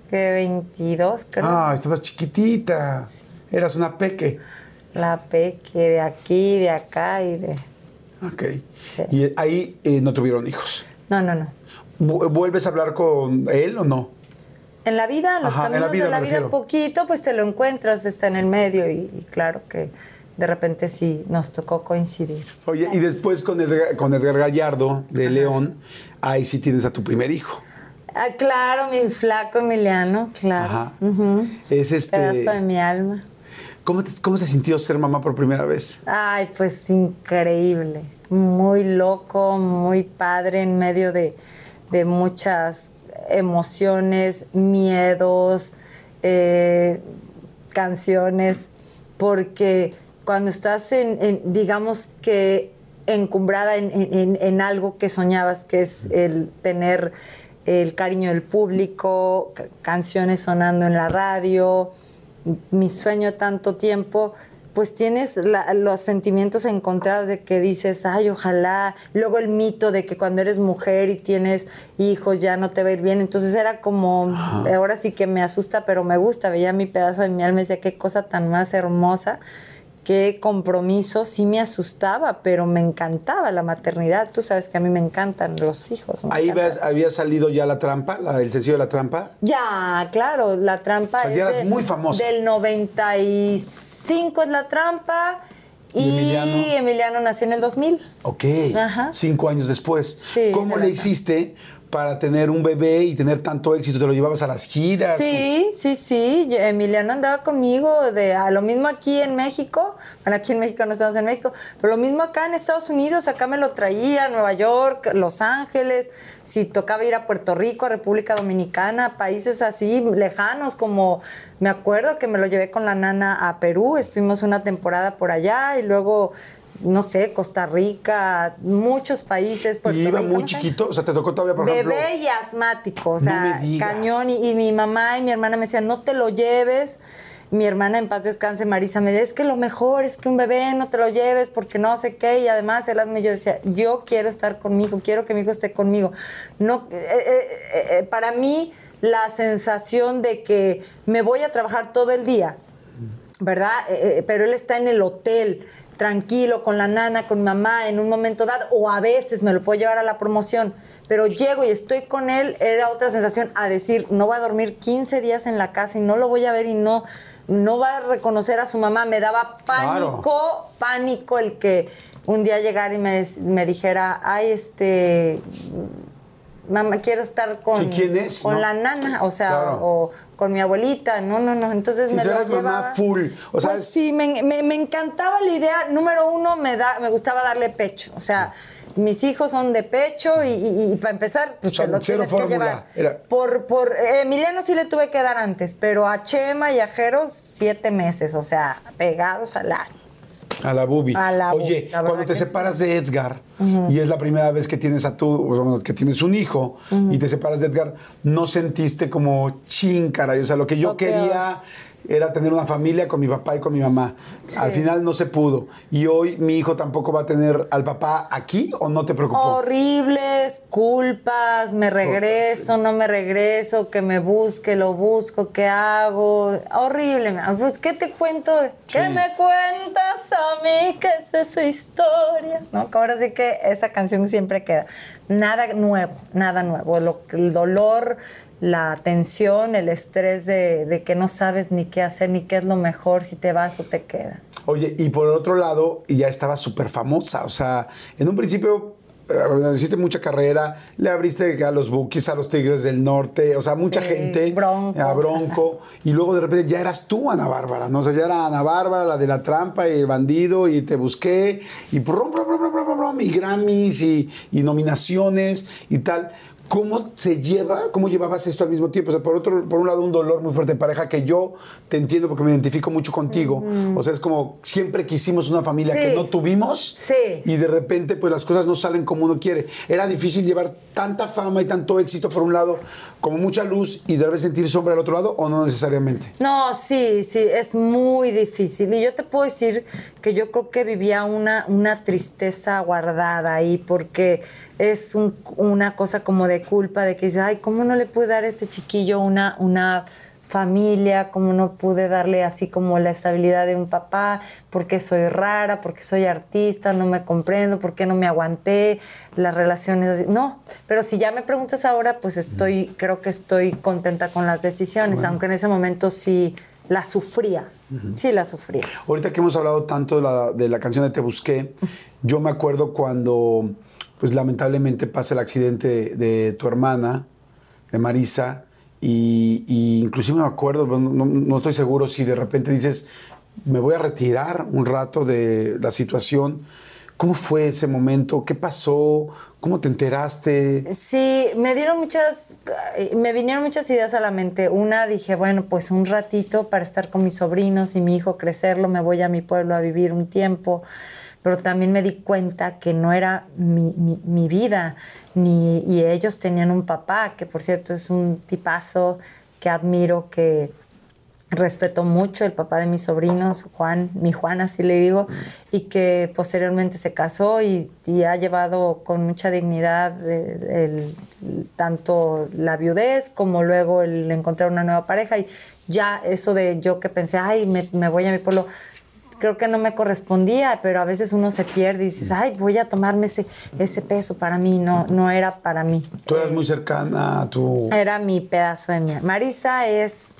Que 22, creo. Ah, estabas chiquitita. Eras una peque. La peque de aquí, de acá y de. Ok. Sí. Y ahí eh, no tuvieron hijos. No, no, no. ¿Vu- ¿Vuelves a hablar con él o no? En la vida, en los Ajá, en la caminos vida de la vida, refiero. poquito, pues te lo encuentras, está en el medio y, y claro que de repente sí nos tocó coincidir. Oye, y después con Edgar, con Edgar Gallardo de León, ahí sí tienes a tu primer hijo. Ah, claro, mi flaco Emiliano, claro. Ajá. Es este. Pedazo de mi alma. ¿cómo, te- ¿Cómo se sintió ser mamá por primera vez? Ay, pues increíble. Muy loco, muy padre en medio de, de muchas emociones, miedos, eh, canciones, porque cuando estás en, en, digamos que encumbrada en, en- en algo que soñabas, que es el tener el cariño del público, canciones sonando en la radio, mi sueño tanto tiempo, pues tienes los sentimientos encontrados de que dices, ay, ojalá. Luego el mito de que cuando eres mujer y tienes hijos ya no te va a ir bien. Entonces era como, ahora sí que me asusta, pero me gusta. Veía mi pedazo de mi alma y decía, qué cosa tan más hermosa qué compromiso, sí me asustaba, pero me encantaba la maternidad. Tú sabes que a mí me encantan los hijos. Ahí había salido ya la trampa, la, el sencillo de la trampa. Ya, claro, la trampa o sea, es muy famosa. Del 95 es la trampa. Y, Emiliano? nació en el 2000. Ok, cinco años después. Sí, ¿Cómo le hiciste para tener un bebé y tener tanto éxito? ¿Te lo llevabas a las giras? Sí, sí, sí. Emiliano andaba conmigo de a lo mismo aquí en México. Bueno, aquí en México no estamos en México, pero lo mismo acá en Estados Unidos. Acá me lo traía, Nueva York, Los Ángeles. Si tocaba ir a Puerto Rico, a República Dominicana, países así lejanos como me acuerdo que me lo llevé con la nana a Perú. Estuvimos una temporada por allá y luego no sé, Costa Rica, muchos países. ¿Y iba muy chiquito? O sea, ¿te tocó todavía, por Bebé ejemplo? y asmático, o sea, cañón. Y, mi mamá y mi hermana me decían, no te lo lleves. Mi hermana en paz descanse, Marisa, me dice, es que lo mejor es que un bebé no te lo lleves porque no sé qué. Y además, él yo decía, yo quiero estar conmigo, quiero que mi hijo esté conmigo. No, eh, eh, eh, para mí, la sensación de que me voy a trabajar todo el día, ¿verdad? pero él está en el hotel tranquilo con la nana, con mamá en un momento dado, o a veces me lo puedo llevar a la promoción, pero llego y estoy con él, era otra sensación a decir, no va a dormir 15 días en la casa y no lo voy a ver y no, no va a reconocer a su mamá. Me daba pánico, pánico el que un día llegara y me, me dijera, ay, este mamá, quiero estar con, con la nana, o sea, o con mi abuelita, no, no, no, entonces me lo llevaba. mamá full, o sea, pues sí, me, me, encantaba la idea, número uno, me, da, me gustaba darle pecho, o sea, mis hijos son de pecho y, para empezar, pues te lo tienes que llevar. Por, por Emiliano sí le tuve que dar antes, pero a Chema y a Jeros siete meses, o sea, pegados al año. A la bubi. Oye, cuando te separas de Edgar y es la primera vez que tienes a tu, que tienes un hijo y te separas de Edgar, ¿no sentiste como chincara? O sea, lo que yo quería era tener una familia con mi papá y con mi mamá. Al final no se pudo. Y hoy mi hijo tampoco va a tener al papá aquí o no te preocupó. Horribles, culpas, me regreso, no me regreso, que me busque, lo busco, ¿qué hago? Horrible. Pues, ¿qué te cuento? ¿Qué me cuentas a mí? ¿Qué es esa historia? ¿No? ahora sí que esa canción siempre queda. Nada nuevo, nada nuevo. el dolor la tensión, el estrés de, que no sabes ni qué hacer, ni qué es lo mejor, si te vas o te quedas. Oye, y por otro lado, ya estaba súper famosa, o sea, en un principio eh, hiciste mucha carrera, le abriste a los Bookies, a los Tigres del Norte, o sea, mucha gente, bronco. a Bronco, y luego de repente ya eras tú, Ana Bárbara, ¿no? O sea, ya era Ana Bárbara, la de la trampa y el bandido, y te busqué, y brum, brum, brum, brum, brum, y Grammys y, y nominaciones y tal. ¿Cómo se lleva, cómo llevabas esto al mismo tiempo? O sea, por, otro, por un lado, un dolor muy fuerte de pareja que yo te entiendo porque me identifico mucho contigo. O sea, es como siempre quisimos una familia que no tuvimos sí. y de repente pues las cosas no salen como uno quiere. Era difícil llevar tanta fama y tanto éxito por un lado, como mucha luz y de repente sentir sombra al otro lado o no necesariamente. No, sí, sí, es muy difícil. Y yo te puedo decir que yo creo que vivía una, una tristeza guardada ahí porque es una cosa como de culpa, de que dices, ay, ¿cómo no le pude dar a este chiquillo una, una familia? ¿Cómo no pude darle así como la estabilidad de un papá? porque soy rara? porque soy artista? ¿No me comprendo? ¿Por qué no me aguanté? Las relaciones así. No, pero si ya me preguntas ahora, pues estoy, creo que estoy contenta con las decisiones, aunque en ese momento sí la sufría. Sí, la sufría. Ahorita que hemos hablado tanto de la, de la canción de Te Busqué, yo me acuerdo cuando pues lamentablemente pasa el accidente de, tu hermana, de Marisa, y, inclusive me acuerdo, no, estoy seguro si de repente dices, me voy a retirar un rato de la situación. ¿Cómo fue ese momento? ¿Qué pasó? ¿Cómo te enteraste? Sí, me dieron muchas, me vinieron muchas ideas a la mente. Una dije, bueno, pues un ratito para estar con mis sobrinos y mi hijo crecerlo, me voy a mi pueblo a vivir un tiempo pero también me di cuenta que no era mi, mi- vida, ni, y ellos tenían un papá, que por cierto es un tipazo que admiro, que respeto mucho, el papá de mis sobrinos, Juan, mi Juan así le digo, y que posteriormente se casó y, y ha llevado con mucha dignidad tanto la viudez como luego el encontrar una nueva pareja y ya eso de yo que pensé, ay, me, me voy a mi pueblo, creo que no me correspondía, pero a veces uno se pierde y dices, ay, voy a tomarme ese, ese peso para mí, no, no era para mí. Tú eras muy cercana a tu... Era mi pedazo de mía. Marisa es.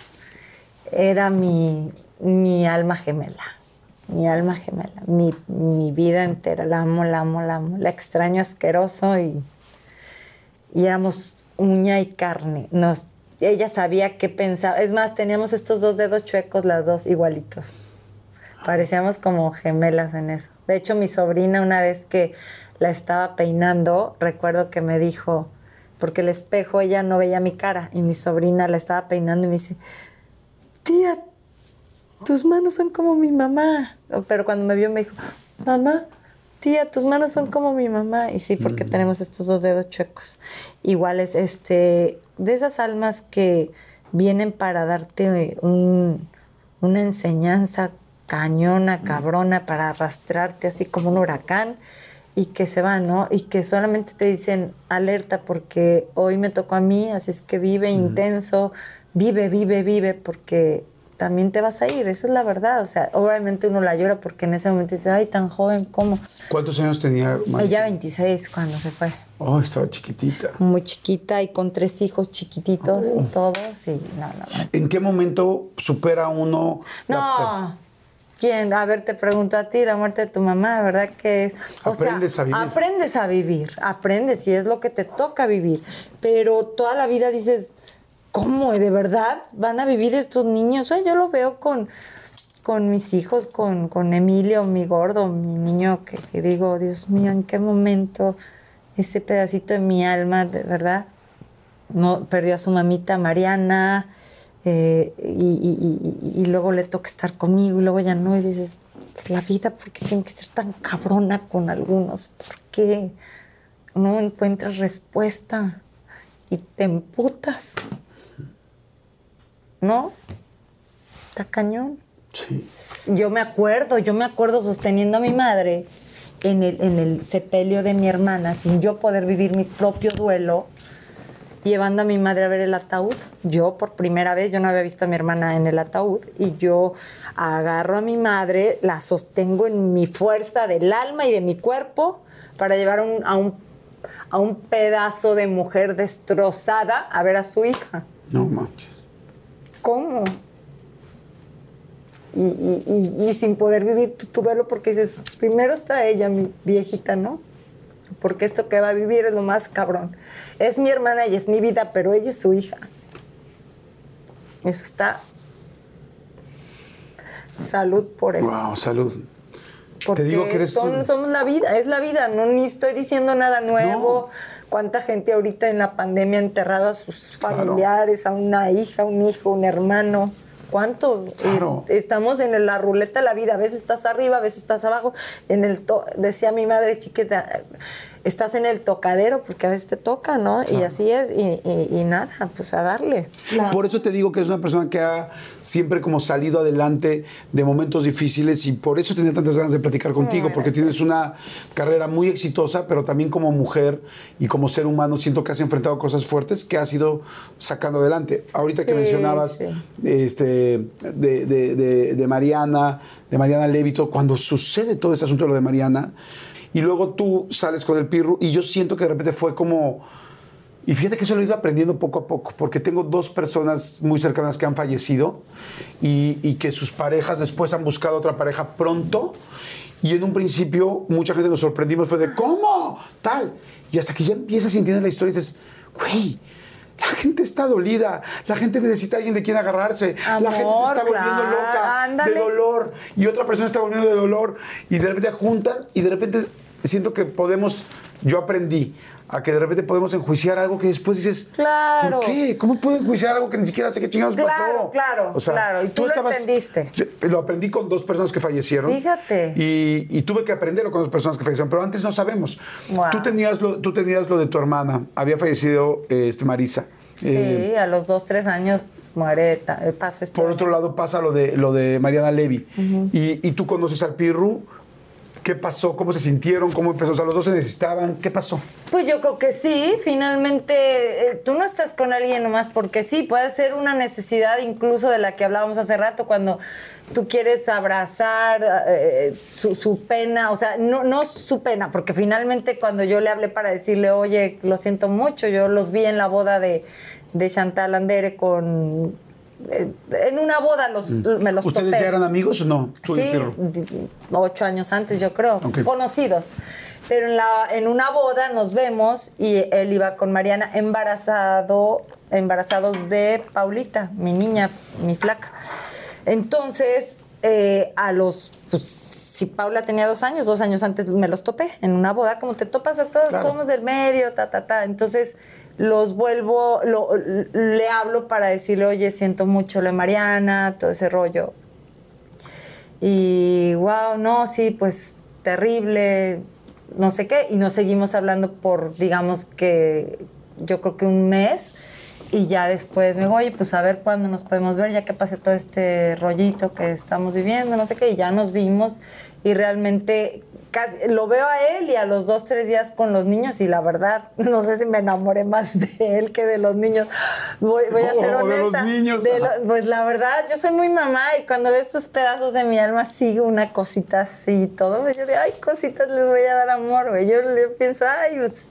Era mi, mi alma gemela. Mi alma gemela. Mi, mi vida entera. La amo, la amo, la amo. La extraño asqueroso y. Y éramos uña y carne. Nos, ella sabía qué pensaba. Es más, teníamos estos dos dedos chuecos, las dos igualitos. Parecíamos como gemelas en eso. De hecho, mi sobrina, una vez que la estaba peinando, recuerdo que me dijo, porque el espejo ella no veía mi cara, y mi sobrina la estaba peinando y me dice, tía, tus manos son como mi mamá. Pero cuando me vio me dijo, mamá, tía, tus manos son como mi mamá. Y sí, porque tenemos estos dos dedos chuecos. Iguales, este, de esas almas que vienen para darte un- una enseñanza cañona, cabrona, para arrastrarte así como un huracán y que se van, ¿no? Y que solamente te dicen alerta porque hoy me tocó a mí, así es que vive intenso, vive, vive, vive, porque también te vas a ir, esa es la verdad. O sea, obviamente uno la llora porque en ese momento dice, ay, tan joven, ¿cómo? ¿Cuántos años tenía Marisa? Ella 26 cuando se fue. Oh, estaba chiquitita. Muy chiquita y con tres hijos chiquititos, Oh. todos, y no, no, no. ¿En qué momento supera uno la- No. ¿Quién? A ver, te pregunto a ti, la muerte de tu mamá, ¿verdad? Que o Aprendes sea, a vivir. Aprendes a vivir, aprendes y es lo que te toca vivir. Pero toda la vida dices, ¿cómo? ¿De verdad van a vivir estos niños? Ay, yo lo veo con, con mis hijos, con, con Emilio, mi gordo, mi niño, que, que digo, Dios mío, ¿en qué momento ese pedacito de mi alma, de verdad? no perdió a su mamita Mariana eh, y, y- luego le toca estar conmigo y luego ya no y dices la vida ¿por qué tiene que ser tan cabrona con algunos? ¿por qué no encuentras respuesta y te emputas? ¿no? está cañón Sí. yo me acuerdo, yo me acuerdo sosteniendo a mi madre en el, en el sepelio de mi hermana, sin yo poder vivir mi propio duelo, llevando a mi madre a ver el ataúd. Yo por primera vez, yo no había visto a mi hermana en el ataúd, y yo agarro a mi madre, la sostengo en mi fuerza del alma y de mi cuerpo para llevar un- a, un, a un pedazo de mujer destrozada a ver a su hija. No manches. ¿Cómo? Y, y- y- y sin poder vivir tu, tu duelo porque dices, primero está ella, mi viejita, ¿no? Porque esto que va a vivir es lo más cabrón. Es mi hermana y es mi vida, pero ella es su hija. Eso está. Salud por eso. Wow, salud. Porque Te digo que eres son- tú. somos la vida, es la vida, no ni estoy diciendo nada nuevo. Cuánta gente ahorita en la pandemia ha enterrado a sus Claro. familiares, a una hija, un hijo, un hermano. ¿Cuántos? Claro. Es- estamos en la ruleta de la vida. A veces estás arriba, a veces estás abajo. En el to- decía mi madre chiquita, estás en el tocadero porque a veces te toca, ¿no? Y así es. Y, y- y nada, pues a darle. Por eso te digo que es una persona que ha siempre como salido adelante de momentos difíciles y por eso tenía tantas ganas de platicar contigo, porque tienes una carrera muy exitosa, pero también como mujer y como ser humano siento que has enfrentado cosas fuertes que has ido sacando adelante. Ahorita que mencionabas sí. este, de, de- de- de Mariana, de Mariana Levito, cuando sucede todo este asunto de lo de Mariana, y luego tú sales con el Pirru, y yo siento que de repente fue como... Y fíjate que eso lo he ido aprendiendo poco a poco, porque tengo dos personas muy cercanas que han fallecido y, y que sus parejas después han buscado otra pareja pronto. Y en un principio mucha gente nos sorprendimos, fue de ¿cómo? Tal. Y hasta que ya empiezas y entiendes la historia y dices, güey, la gente está dolida, la gente necesita a alguien de quien agarrarse, la gente se Amor, está volviendo claro, loca ándale. de dolor y otra persona está volviendo de dolor y de repente juntan y de repente siento que podemos yo aprendí a que de repente podemos enjuiciar algo que después dices, Claro. ¿por qué? ¿Cómo puedo enjuiciar algo que ni siquiera sé qué chingados Claro, pasó? claro, claro. Y tú lo entendiste. Yo lo aprendí con dos personas que fallecieron. Fíjate. Y, y tuve que aprenderlo con dos personas que fallecieron, pero antes no sabemos. Wow. Tú, tenías lo, tú tenías lo de tu hermana, había fallecido este, Marisa. Sí, Eh, a los dos, tres años muere, eh, pasa esto. por otro lado pasa lo de, lo de Mariana Levy. y, y tú conoces al Pirru. ¿Qué pasó? ¿Cómo se sintieron? ¿Cómo empezó? O sea, los dos se necesitaban. ¿Qué pasó? Pues yo creo que sí, finalmente eh, tú no estás con alguien nomás porque sí, puede ser una necesidad incluso de la que hablábamos hace rato cuando tú quieres abrazar eh, su, pena, o sea, no, no su pena, porque finalmente cuando yo le hablé para decirle, oye, lo siento mucho, yo los vi en la boda de, de Chantal Andere con... eh, en una boda los, me los ¿Ustedes topé. ya eran amigos o no? Tú Sí, ocho años antes, yo creo, conocidos. Pero en, la, en una boda nos vemos y él iba con Mariana embarazado, embarazados de Paulita, mi niña, mi flaca. Entonces, eh, a los, pues, si Paula tenía dos años, dos años antes me los topé en una boda, como te topas a todos, Claro. somos del medio, ta, ta, ta. Entonces, los vuelvo, lo- le hablo para decirle, oye, siento mucho lo de Mariana, todo ese rollo. Y wow, no, sí, pues terrible, no sé qué. Y nos seguimos hablando por, digamos que, yo creo que un mes. Y ya después me dijo, oye, pues a ver cuándo nos podemos ver, ya que pase todo este rollito que estamos viviendo, no sé qué. Y ya nos vimos y realmente casi- lo veo a él y a los dos, tres días con los niños. Y la verdad, <laughs> no sé si me enamoré más de él que de los niños. Voy, voy a ser Oh, de los honesta. niños. De lo- pues la verdad, yo soy muy mamá y cuando veo estos pedazos de mi alma sigo una cosita así y todo. Yo digo, ay, cositas les voy a dar amor, güey. Yo, yo pienso, ay, pues.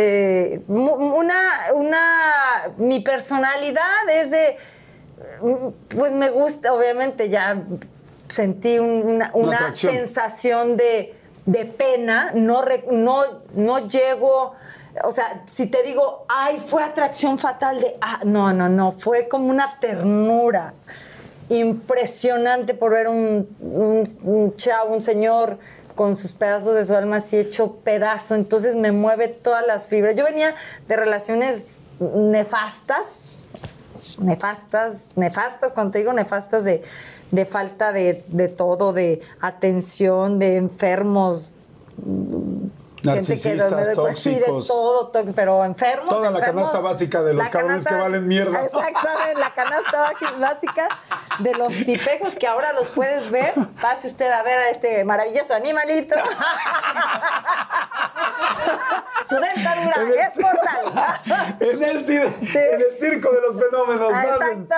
Eh, una, una. Mi personalidad es de. Pues me gusta, obviamente, ya sentí un- una, una sensación de, de pena. No, re- no, no llego. O sea, si te digo, ay, fue atracción fatal de. Ah, no, no, no. Fue como una ternura impresionante por ver un, un, un chavo, un señor con sus pedazos de su alma así hecho pedazo. Entonces me mueve todas las fibras. Yo venía de relaciones nefastas, nefastas, nefastas, cuando te digo nefastas de, de falta de, de todo, de atención, de enfermos, Narcisistas, de- pues, sí, de tóxicos. todo, pero enfermos. Toda la canasta básica de los La cabrones que valen mierda. Exactamente, la canasta básica de los tipejos que ahora los puedes ver. Pase usted a ver a este maravilloso animalito. Su dentadura es mortal. en, el, cir- en el circo de los fenómenos.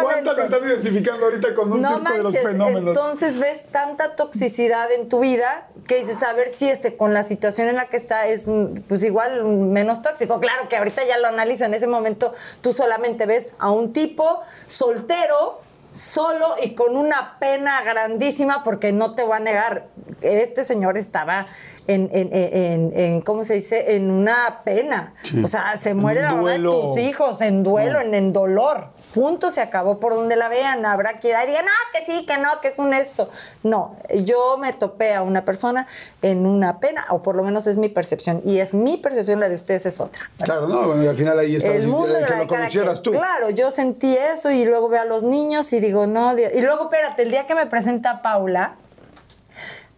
¿Cuántas están identificando ahorita con un No circo de los fenómenos? entonces ves tanta toxicidad en tu vida que dices, a ver si este con la situación en la que está es pues igual menos tóxico. Claro que ahorita ya lo analizo, en ese momento tú solamente ves a un tipo soltero, solo y con una pena grandísima porque no te voy a negar, este señor estaba en, en, en- en- ¿cómo se dice? En una pena. Sí. O sea, se muere la mamá de tus hijos, en duelo, en, en dolor. Punto, se acabó por donde la vean. Habrá quien diga, no, que sí, que no, que es un esto. No, yo me topé a una persona en una pena, o por lo menos es mi percepción. Y es mi percepción, la de ustedes es otra. Claro, no, bueno, y al final ahí está El mundo de que la lo de cada conocieras tú. Claro, yo sentí eso y luego veo a los niños y digo, no, Dios. y luego espérate, el día que me presenta Paula,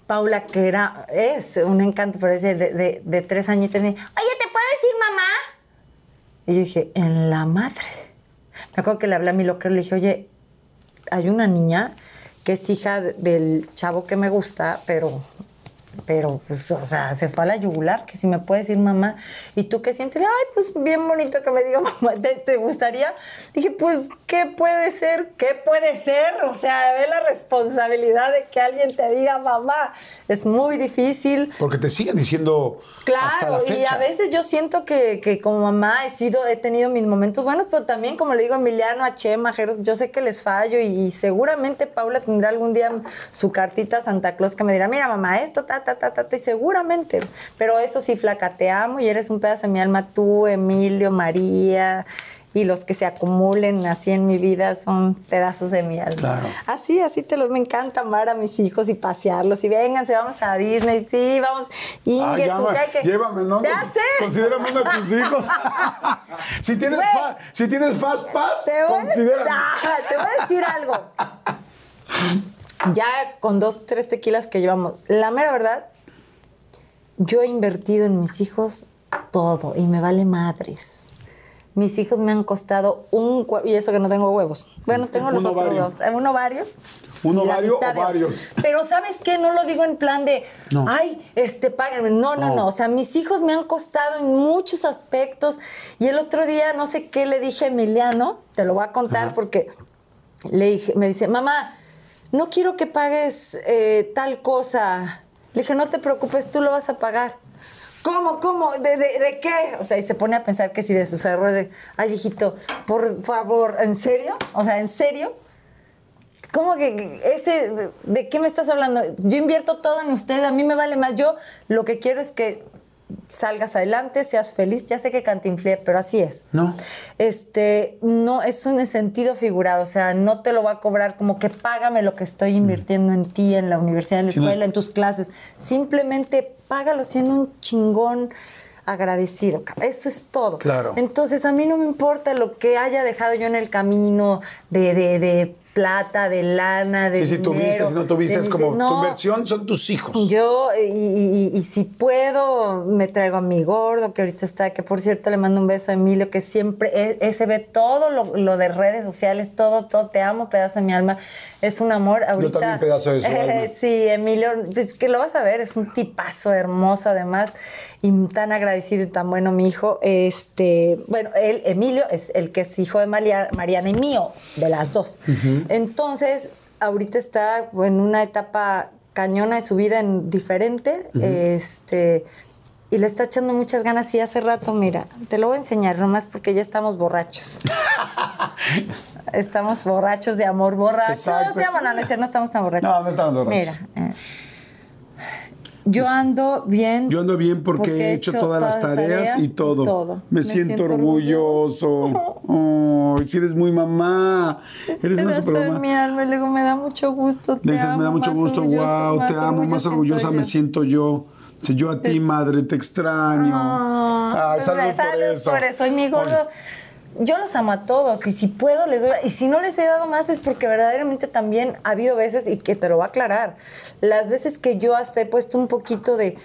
Paula, que era, es un encanto, pero es de, tres añitos, me dice, oye, ¿te puedo decir mamá? Y yo dije, en la madre. Me acuerdo que le hablé a mi locker, le dije, oye, hay una niña que es hija de- del chavo que me gusta, pero, pero, pues, o sea, se fue a la yugular, que si me puede decir mamá. ¿Y tú qué sientes? Ay, pues bien bonito que me diga <laughs> mamá, ¿te, te gustaría? Dije, pues, ¿qué puede ser? ¿Qué puede ser? O sea, ve la responsabilidad de que alguien te diga mamá. Es muy difícil. Porque te siguen diciendo hasta la Claro, y a veces yo siento que, que como mamá he sido, he tenido mis momentos buenos, pero también, como le digo a Emiliano, a Chema, Jero, yo sé que les fallo y, y seguramente Paula tendrá algún día su cartita a Santa Claus que me dirá, mira mamá, esto, ta, ta, ta, ta, ta, y seguramente. Pero eso sí, flaca, te amo y eres un pedazo de mi alma, tú, Emilio, María y los que se acumulen así en mi vida son pedazos de mi alma. Claro. Así, así te lo me encanta amar a mis hijos y pasearlos y vénganse, vamos a Disney, sí, vamos. Ah, Inge, ma- que- Llévame, ¿no? Ya sé. Considérame uno de tus hijos. <laughs> si, tienes fa- si tienes Fast Pass, Te voy, considérame. Ah, te voy a decir algo. Ya con dos, tres tequilas que llevamos, la mera verdad, yo he invertido en mis hijos todo y me vale madres. Mis hijos me han costado un y eso que no tengo huevos. Bueno, tengo los Un otros ovario. dos. Eh, Un ovario. ¿Un ovario o de- varios? Pero ¿sabes qué? No lo digo en plan de, No. ay, este, págame. No, no, No. no. O sea, mis hijos me han costado en muchos aspectos. Y el otro día, no sé qué le dije a Emiliano, te lo voy a contar porque le dije, me dice, mamá, no quiero que pagues eh, tal cosa. Le dije, no te preocupes, tú lo vas a pagar. ¿Cómo? ¿Cómo? ¿De, de, qué? O sea, y se pone a pensar que si de sus errores, de, ay, hijito, por favor, ¿en serio? O sea, ¿en serio? ¿Cómo que ese, de, de qué me estás hablando? Yo invierto todo en usted, a mí me vale más. Yo lo que quiero es que salgas adelante, seas feliz. Ya sé que cantinflé, pero así es. No. Este, no, es un sentido figurado, o sea, no te lo va a cobrar como que págame lo que estoy invirtiendo en ti, en la universidad, en la Sí, no es- escuela, en tus clases. Simplemente págalo siendo un chingón agradecido. Eso es todo. Claro. Entonces, a mí no me importa lo que haya dejado yo en el camino de, de- de plata, de lana, de Sí, si tuviste, dinero, si no tuviste, es como tu no, inversión son tus hijos. yo, y, y- y si puedo, me traigo a mi gordo, que ahorita está, que por cierto le mando un beso a Emilio, que siempre, e- ese ve todo lo, lo de redes sociales, todo, todo, te amo, pedazo de mi alma, es un amor. Ahorita, también, pedazo de su <laughs> alma. sí, Emilio, es que lo vas a ver, es un tipazo hermoso además, y tan agradecido y tan bueno mi hijo. Este, bueno, él, Emilio, es el que es hijo de Mariana y mío, de las dos. Entonces, ahorita está en una etapa cañona de su vida en diferente, este, y le está echando muchas ganas y hace rato, mira, te lo voy a enseñar nomás porque ya estamos borrachos. <laughs> estamos borrachos de amor, borrachos Exacto. No, no cierto, no estamos tan borrachos. No, no estamos borrachos. Mira, yo ando bien. Yo ando bien porque, he hecho todas las tareas, y, todo. Me, siento, orgulloso. Oh, si eres muy mamá. <laughs> Eres una super de mamá. mi alma, y luego me da mucho gusto. te dices, me da mucho gusto, orgulloso, wow, te amo, más orgullosa me siento yo. Si yo a ti, <laughs> madre, te extraño. Ay, salud, por salud eso. por eso. Y mi gordo, yo los amo a todos. Y si puedo, les doy. Y si no les he dado más, es porque verdaderamente también ha habido veces, y que te lo va a aclarar, las veces que yo hasta he puesto un poquito de.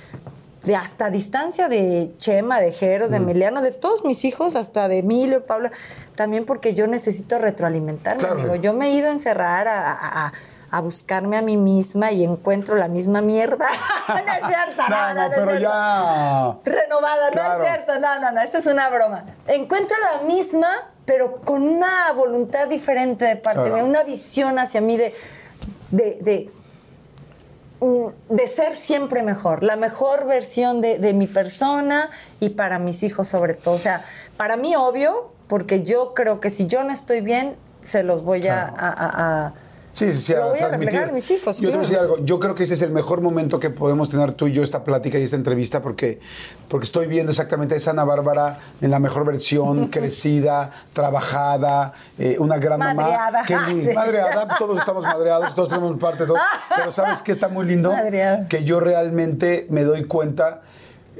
De hasta distancia de Chema, de Jeros, Mm. de Emiliano, de todos mis hijos, hasta de Emilio, Pablo, también porque yo necesito retroalimentarme. Claro. Yo me he ido a encerrar a, a- a- a buscarme a mí misma y encuentro la misma mierda. <laughs> no es cierto, No, no, es pero ya. renovada, Claro. no es cierto, no, no, no, esa es una broma. Encuentro la misma, pero con una voluntad diferente de parte Claro. mía, una visión hacia mí de, de, de, mm, de ser siempre mejor, la mejor versión de, de mi persona y para mis hijos sobre todo. O sea, para mí obvio, porque yo creo que si yo no estoy bien, se los voy a- Claro. a- a- a Sí, sí, sí. Lo voy a reflejar en mis hijos, Yo te voy a decir claro. algo. Yo creo que ese es el mejor momento que podemos tener tú y yo esta plática y esta entrevista porque, porque estoy viendo exactamente a esa Ana Bárbara en la mejor versión, <laughs> crecida, trabajada, eh, una gran Madreada. mamá. Que Ah, sí. Madreada, todos estamos madreados, todos tenemos parte de todo. <laughs> Pero ¿sabes qué está muy lindo? Madreada. Que yo realmente me doy cuenta.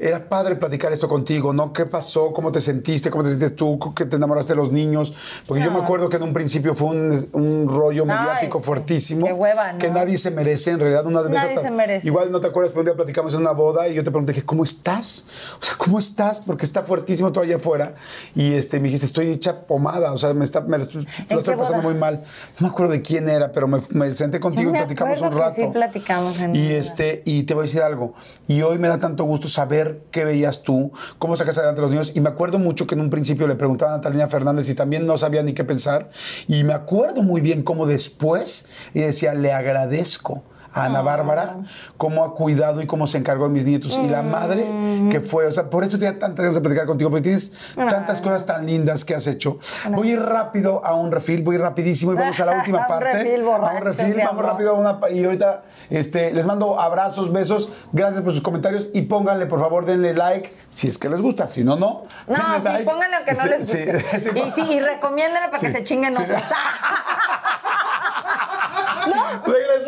Era padre platicar esto contigo, ¿no? ¿Qué pasó? ¿Cómo te sentiste? ¿Cómo te sientes tú? ¿Qué te enamoraste de los niños? Porque yo me No. acuerdo que en un principio fue un, un rollo Ay, mediático sí. fuertísimo. Qué hueva, ¿no? Que nadie se merece, en realidad. Una vez Nadie hasta- se merece. Igual no te acuerdas, pero un día platicamos en una boda y yo te pregunté, dije, ¿cómo estás? O sea, ¿cómo estás? Porque está fuertísimo todo allá afuera. Y este, me dijiste, estoy hecha pomada, o sea, me, está, me lo estoy, pasando boda? muy mal. No me acuerdo de quién era, pero me, me senté contigo y platicamos un rato. que sí platicamos en y este, y te voy a decir algo. Y hoy me da tanto gusto saber qué veías tú, cómo sacas adelante a los niños. Y me acuerdo mucho que en un principio le preguntaba a Natalina Fernández y también no sabía ni qué pensar. Y me acuerdo muy bien cómo después ella decía, le agradezco a Ana Bárbara, cómo ha cuidado y cómo se encargó de mis nietos. Y la madre que fue, o sea, por eso tenía tantas ganas de platicar contigo, porque tienes tantas cosas tan lindas que has hecho. Voy a ir rápido a un refil, voy rapidísimo y vamos a la <laughs> última parte. refil, a un refil, vamos rápido a una... Y ahorita este, les mando abrazos, besos, gracias por sus comentarios y pónganle, por favor, denle like si es que les gusta, si no, no. No, sí, like. pónganle aunque no Sí, les guste. <laughs> sí, y, sí, y recomiéndenlo para que se chinguen otros. <laughs>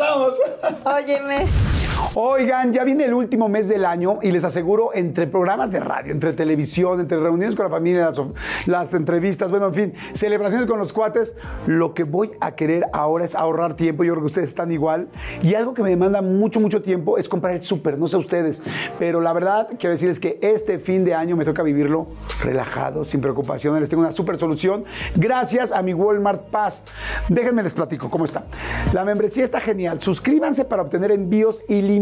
Regresamos. Óyeme. Oigan, ya viene el último mes del año y les aseguro, entre programas de radio, entre televisión, entre reuniones con la familia, las, entrevistas, bueno, en fin, celebraciones con los cuates, lo que voy a querer ahora es ahorrar tiempo. Yo creo que ustedes están igual. Y algo que me demanda mucho, mucho tiempo es comprar el súper, no sé ustedes. Pero la verdad, quiero decirles que este fin de año me toca vivirlo relajado, sin preocupaciones. Les tengo una súper solución gracias a mi Walmart Pass. Déjenme les platico cómo está. La membresía está genial. Suscríbanse para obtener envíos ilimitados,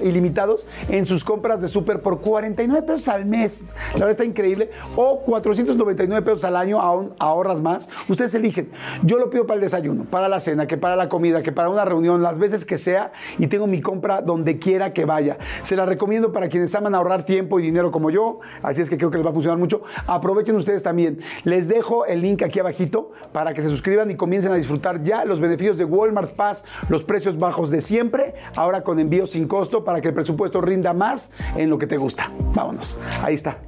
ilimitados en sus compras de súper por 49 pesos al mes. La verdad está increíble. O 499 pesos al año, aún ahorras más. Ustedes eligen. Yo lo pido para el desayuno, para la cena, que para la comida, que para una reunión, las veces que sea, y tengo mi compra donde quiera que vaya. Se la recomiendo para quienes aman ahorrar tiempo y dinero como yo, así es que creo que les va a funcionar mucho. Aprovechen ustedes también. Les dejo el link aquí abajito para que se suscriban y comiencen a disfrutar ya los beneficios de Walmart Pass, los precios bajos de siempre, ahora con envíos sin costo para que el presupuesto rinda más en lo que te gusta. Vámonos, ahí está.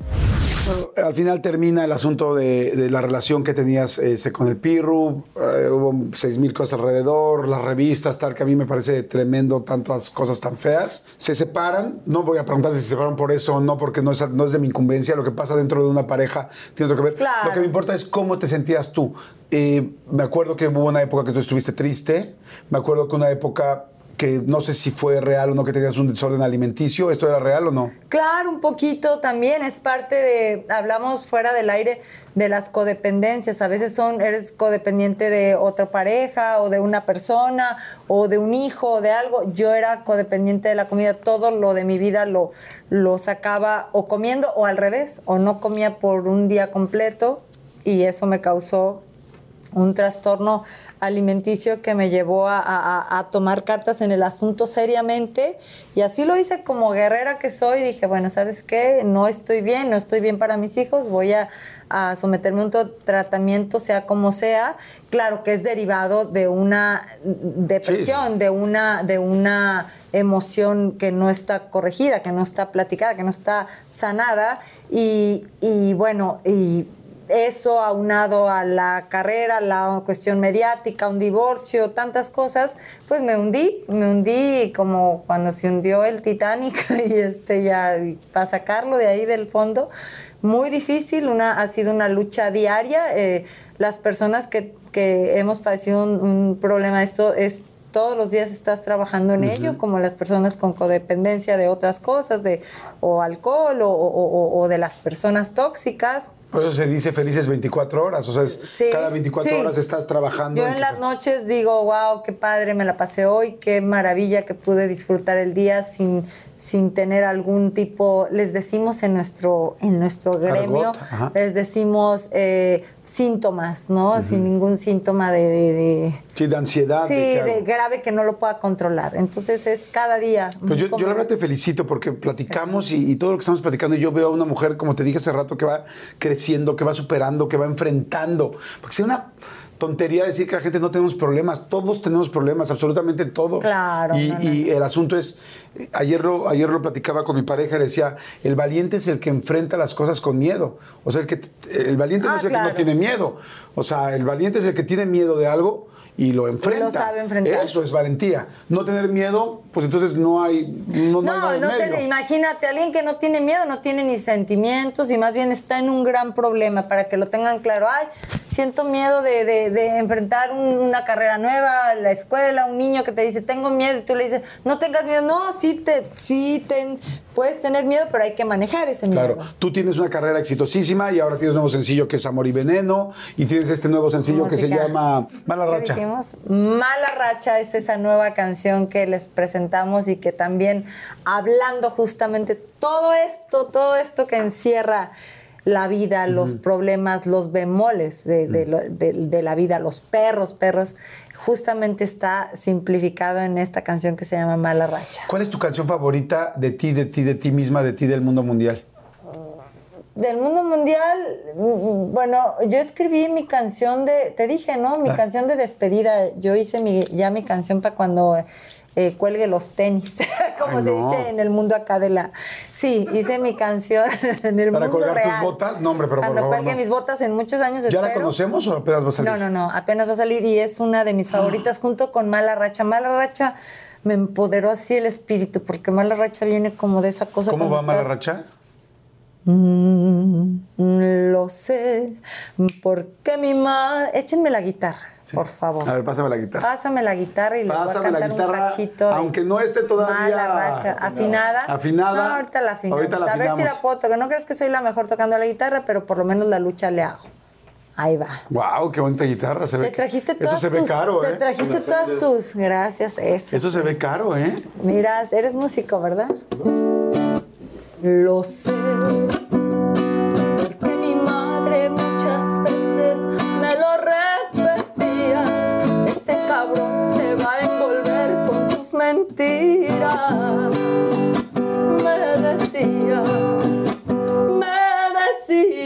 Bueno, al final termina el asunto de, de la relación que tenías ese, con el Pirru. eh, hubo seis mil cosas alrededor, las revistas, tal, que a mí me parece tremendo, tantas cosas tan feas. Se separan. No voy a preguntar si se separan por eso o no, porque no es, no es de mi incumbencia. Lo que pasa dentro de una pareja tiene otro que ver. Claro. Lo que me importa es cómo te sentías tú. Eh, me acuerdo que hubo una época que tú estuviste triste. Me acuerdo que una época que no sé si fue real o no, que tenías un desorden alimenticio. ¿Esto era real o no? Claro, un poquito también es parte de, hablamos fuera del aire de las codependencias. A veces son, eres codependiente de otra pareja o de una persona o de un hijo o de algo. Yo era codependiente de la comida. Todo lo de mi vida lo, lo sacaba o comiendo o al revés, o no comía por un día completo y eso me causó un trastorno alimenticio que me llevó a, a- a tomar cartas en el asunto seriamente y así lo hice como guerrera que soy. Dije, bueno, ¿sabes qué? No estoy bien, no estoy bien para mis hijos, voy a, a someterme a un to- tratamiento, sea como sea. Claro que es derivado de una depresión, de una, de una emoción que no está corregida, que no está platicada, que no está sanada. Y, y bueno, y eso aunado a la carrera, la cuestión mediática, un divorcio, tantas cosas, pues me hundí, me hundí como cuando se hundió el Titanic <laughs> y este ya para sacarlo de ahí del fondo, muy difícil, una, ha sido una lucha diaria. eh, las personas que, que hemos padecido un, un problema esto es todos los días estás trabajando en ello, como las personas con codependencia de otras cosas, de o alcohol o, o- o- o de las personas tóxicas. Por eso se dice felices 24 horas, o sea, es Sí, cada 24 sí. horas estás trabajando. Yo en las noches digo, wow, qué padre, me la pasé hoy, qué maravilla que pude disfrutar el día sin, sin tener algún tipo, les decimos en nuestro, en nuestro gremio, Argot, les decimos eh, síntomas, ¿no? Sin ningún síntoma de- de- de Sí, de ansiedad. Sí, de grave que no lo pueda controlar. Entonces es cada día. Pues yo, yo la verdad te felicito porque platicamos y, y todo lo que estamos platicando, y yo veo a una mujer, como te dije hace rato, que va creciendo, que va superando, que va enfrentando. Porque es una tontería decir que la gente no tenemos problemas. Todos tenemos problemas, absolutamente todos. Claro, Y, no, no, y el asunto es, ayer lo, ayer lo platicaba con mi pareja, le decía, el valiente es el que enfrenta las cosas con miedo. O sea, el, que, el valiente no Ah, es el que no tiene miedo. O sea, el valiente es el que tiene miedo de algo y lo enfrenta. sabe enfrentar. Eso es valentía. No tener miedo, pues entonces no hay, no, no hay No, no te- imagínate, alguien que no tiene miedo, no tiene ni sentimientos y más bien está en un gran problema para que lo tengan claro. Ay, siento miedo de, de- de enfrentar un- una carrera nueva, la escuela, un niño que te dice, tengo miedo y tú le dices, no tengas miedo. No, sí, te, sí ten- puedes tener miedo, pero hay que manejar ese miedo. Claro, tú tienes una carrera exitosísima y ahora tienes un nuevo sencillo que es Amor y Veneno y tienes este nuevo sencillo que se llama Mala ¿Qué Racha. dijimos? Mala Racha es esa nueva canción que les presentamos y que también hablando justamente todo esto, todo esto que encierra la vida, los problemas, los bemoles de, de lo- de- de la vida, los perros, perros, justamente está simplificado en esta canción que se llama Mala Racha. ¿Cuál es tu canción favorita de ti, de ti, de ti misma, de ti, del mundo mundial? Del mundo mundial, mm, bueno, yo escribí mi canción de, te dije, ¿no? Mi Ah. canción de despedida. Yo hice mi, ya mi canción para cuando eh, cuelgue los tenis, <laughs> como Ay, se no. dice en el mundo acá de la... Sí, hice mi canción <laughs> en el ¿Para mundo colgar tus botas? No, hombre, pero por Cuando favor, cuelgue no. mis botas en muchos años ¿Ya la conocemos o apenas va a salir? No, no, no, apenas va a salir y es una de mis favoritas junto con Mala Racha. Mala Racha me empoderó así el espíritu porque Mala Racha viene como de esa cosa. ¿Cómo va Mala estás- Racha? Mm, lo sé, porque mi madre... Échenme la guitarra, por favor. A ver, pásame la guitarra. Pásame la guitarra y les voy a la cantar un cachito. de aunque no esté todavía- Mala racha. ¿Afinada? Afinada. No, ahorita la afinamos. Ahorita la a ver si la puedo tocar. No crees que soy la mejor tocando la guitarra, pero por lo menos la lucha le hago. Ahí va. Wow, qué bonita guitarra. Se ve Te que- trajiste Eso todas se ve tus... caro, te ¿eh? trajiste todas tus... Gracias, eso. Eso se ve caro, ¿eh? Mira, eres músico, ¿verdad? Lo sé, porque mi madre muchas mentiras. Me decía, me decía